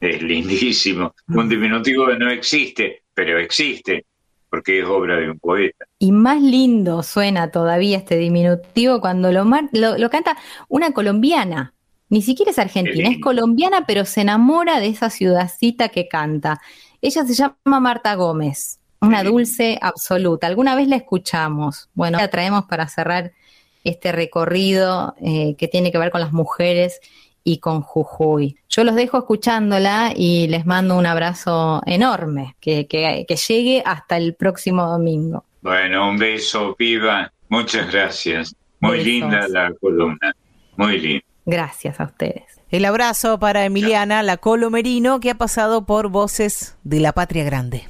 Es lindísimo. Un diminutivo que no existe, pero existe, porque es obra de un poeta. Y más lindo suena todavía este diminutivo cuando lo, mar- lo, lo canta una colombiana. Ni siquiera es argentina, es colombiana, pero se enamora de esa ciudadcita que canta. Ella se llama Marta Gómez, una dulce absoluta. Alguna vez la escuchamos. Bueno, la traemos para cerrar este recorrido eh, que tiene que ver con las mujeres y con Jujuy. Yo los dejo escuchándola y les mando un abrazo enorme, que, que- que llegue hasta el próximo domingo. Bueno, un beso, piba. Muchas gracias. Muy Besos. linda la columna. Muy linda. Gracias a ustedes. El abrazo para Emiliana, la Colo Merino, que ha pasado por Voces de la Patria Grande.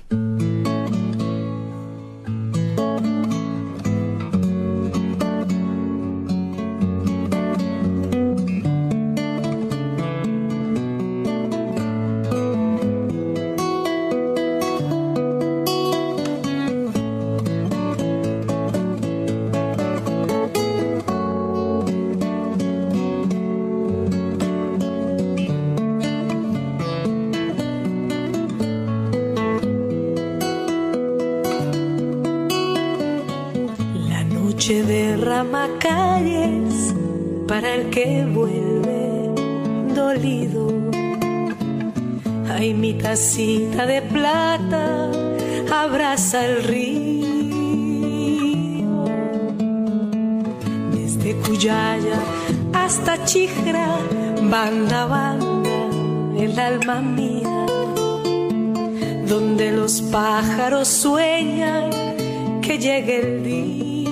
Día.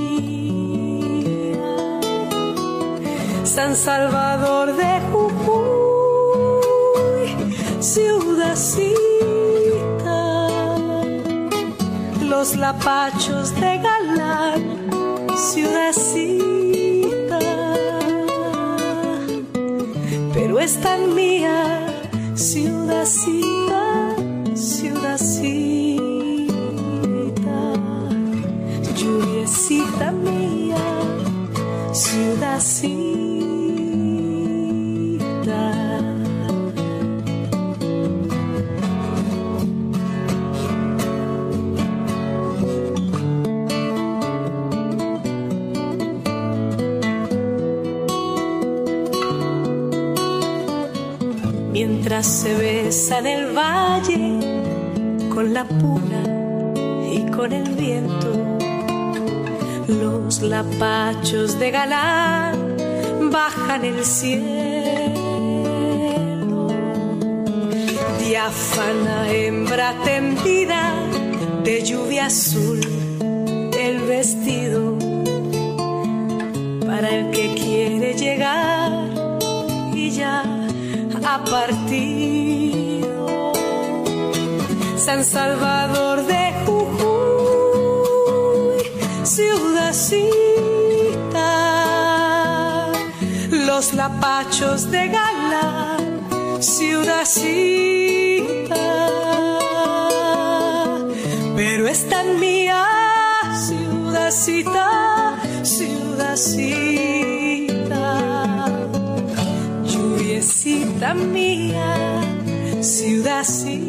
San Salvador de Jujuy, ciudadcita, los lapachos de Galán, ciudadcita, pero es tan mía, ciudadcita, lluviecita mía, ciudadcita. Mientras se besa en el valle con la puna lapachos de galán bajan el cielo. y afana hembra tendida de lluvia azul el vestido para el que quiere llegar y ya ha partido. San Salvador de Jujuy, los lapachos de Gala, ciudadcita, pero es tan mía, ciudadcita, ciudadcita, lluviecita mía, ciudadcita.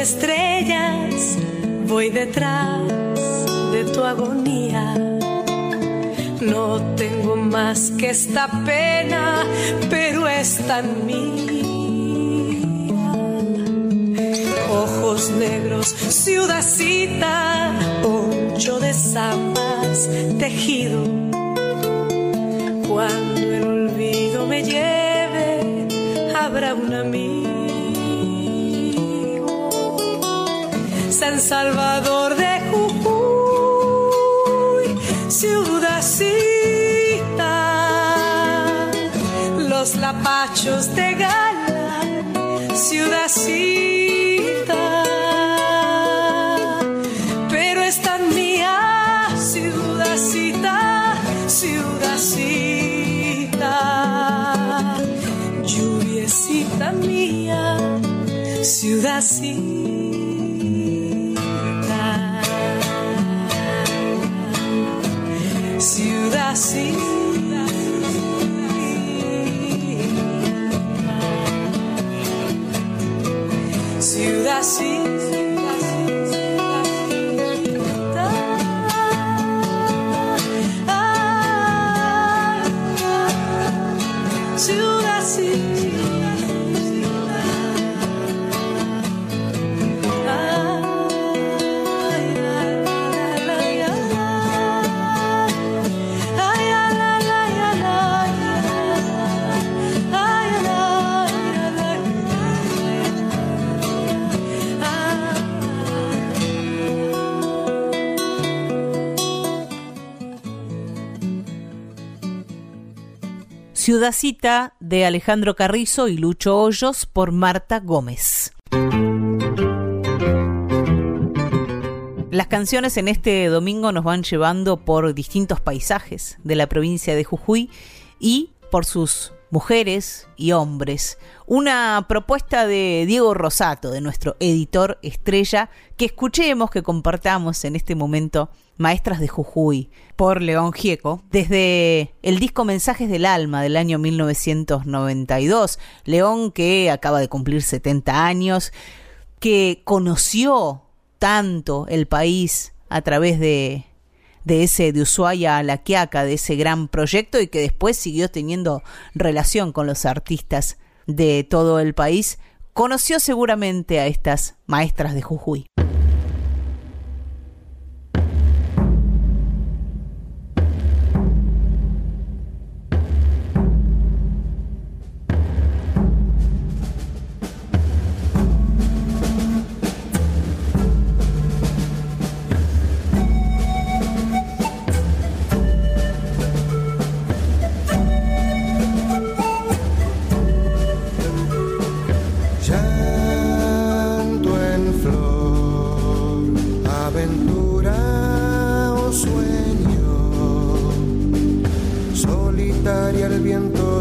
Estrellas voy detrás de tu agonía. No tengo más que esta pena, pero es tan mía. Ojos negros, ciudadcita, poncho de zapas tejido. Cuando el olvido me lleve, habrá un San Salvador de Jujuy, ciudadcita, los lapachos de Ciudadcita de Alejandro Carrizo y Lucho Hoyos por Marta Gómez. Las canciones en este domingo nos van llevando por distintos paisajes de la provincia de Jujuy y por sus mujeres y hombres. Una propuesta de Diego Rosato, de nuestro editor estrella, que escuchemos, que compartamos en este momento Maestras de Jujuy por León Gieco, desde el disco Mensajes del Alma del año 1992. León que acaba de cumplir 70 años, que conoció tanto el país a través de, de ese de Ushuaia a La Quiaca, de ese gran proyecto y que después siguió teniendo relación con los artistas de todo el país, conoció seguramente a estas maestras de Jujuy.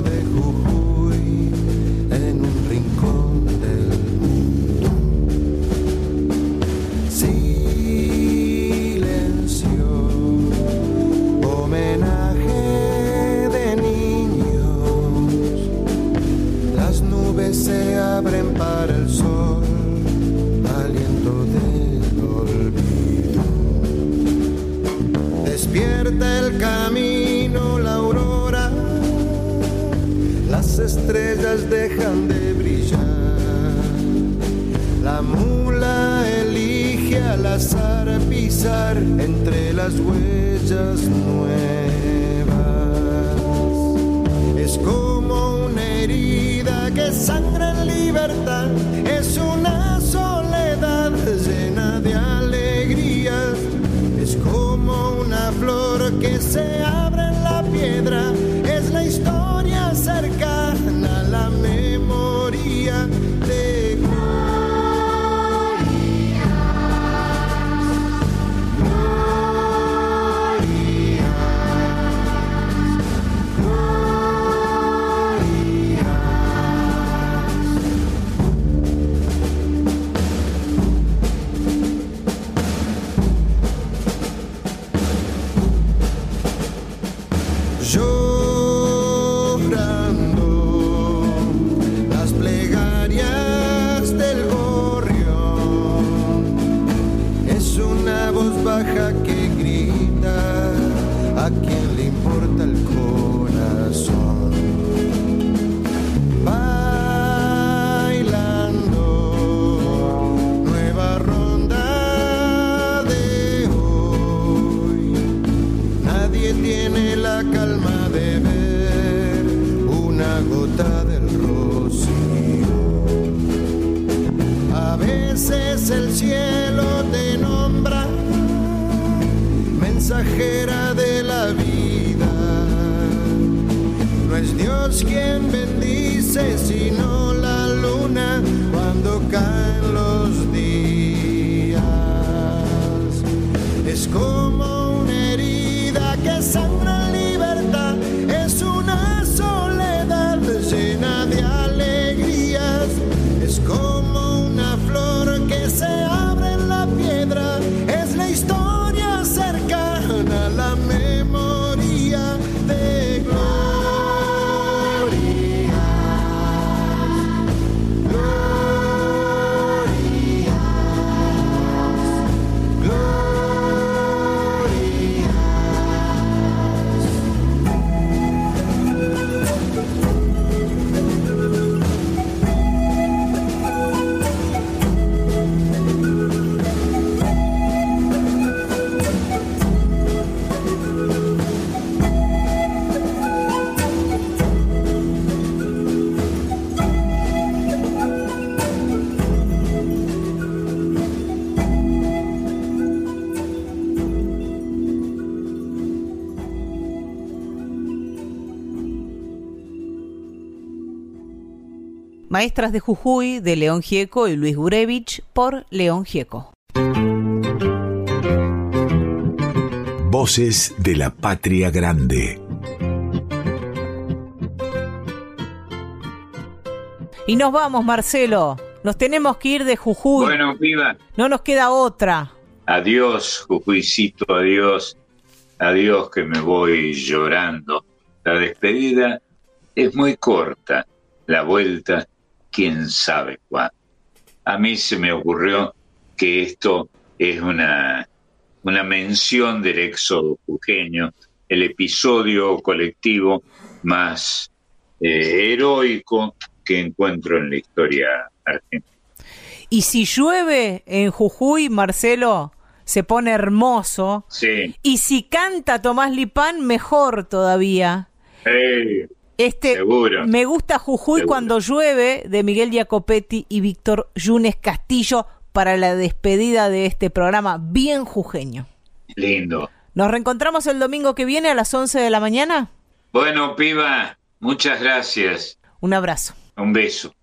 De luces dejan de brillar. La mula elige al azar pisar entre las huellas nuevas. Es como una herida que sangra en libertad, es una soledad llena de alegrías. Es como una flor que se ha baja que grita a Maestras de Jujuy de León Gieco y Luis Gurevich por León Gieco. Voces de la Patria Grande. Y nos vamos, Marcelo. Nos tenemos que ir de Jujuy. Bueno, viva. No nos queda otra. Adiós, Jujuycito, adiós. Adiós que me voy llorando. La despedida es muy corta. La vuelta, quién sabe cuándo. A mí se me ocurrió que esto es una, una mención del éxodo jujeño, el episodio colectivo más eh, heroico que encuentro en la historia argentina. Y si llueve en Jujuy, Marcelo, se pone hermoso. Sí. Y si canta Tomás Lipán, mejor todavía. Eh, Este, Seguro. Me gusta Jujuy Seguro. cuando llueve de Miguel Jacopetti y Víctor Yunes Castillo para la despedida de este programa bien jujeño. lindo. Nos reencontramos el domingo que viene a las 11 de la mañana. Bueno, piba, muchas gracias. Un abrazo. Un beso.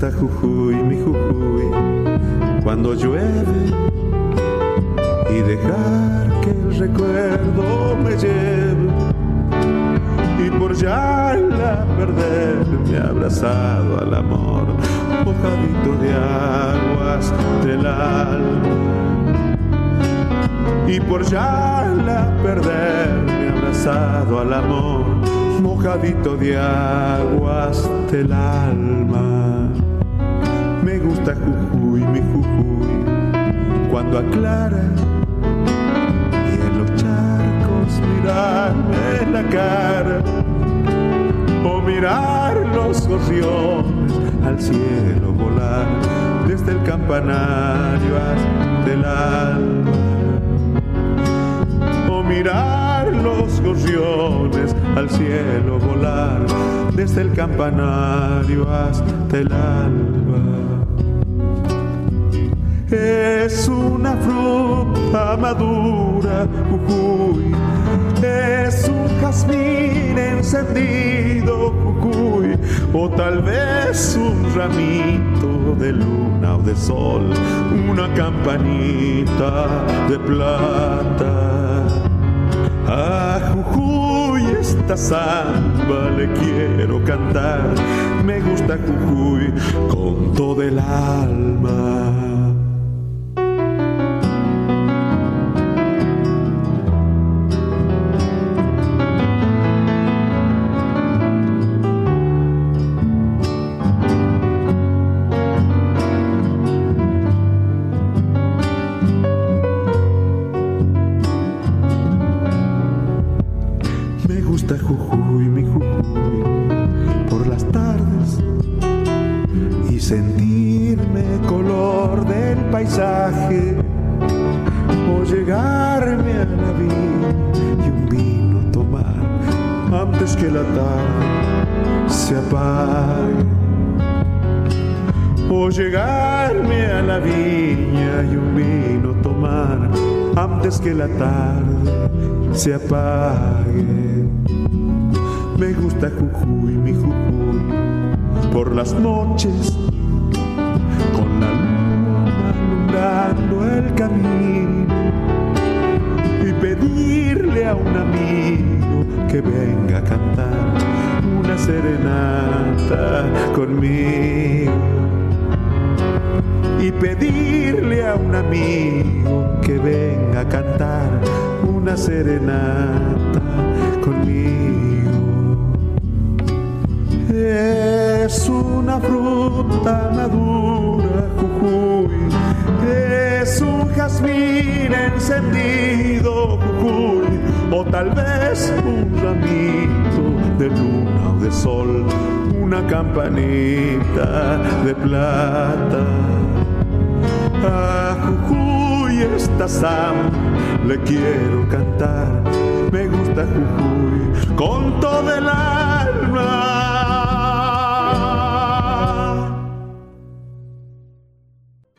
Gusta Jujuy, mi Jujuy, cuando llueve y dejar que el recuerdo me lleve y por ya la perderme abrazado al amor, mojadito de aguas del alma y por ya la perderme abrazado al amor, mojadito de aguas del alma. Gusta Jujuy, mi Jujuy, cuando aclara y en los charcos mirarme la cara o mirar los gorriones al cielo volar desde el campanario hasta el alma o mirar los gorriones al cielo volar desde el campanario hasta el alba es una fruta madura, Jujuy. Es un jazmín encendido, Jujuy. O tal vez un ramito de luna o de sol, una campanita de plata. A Jujuy esta samba le quiero cantar. Me gusta Jujuy con todo el alma. Se apague. Me gusta Jujuy, serenata conmigo. Es una fruta madura, Jujuy. Es un jazmín encendido, Jujuy. O tal vez un ramito de luna o de sol, una campanita de plata. Samba le quiero cantar. Me gusta Jujuy con todo el alma.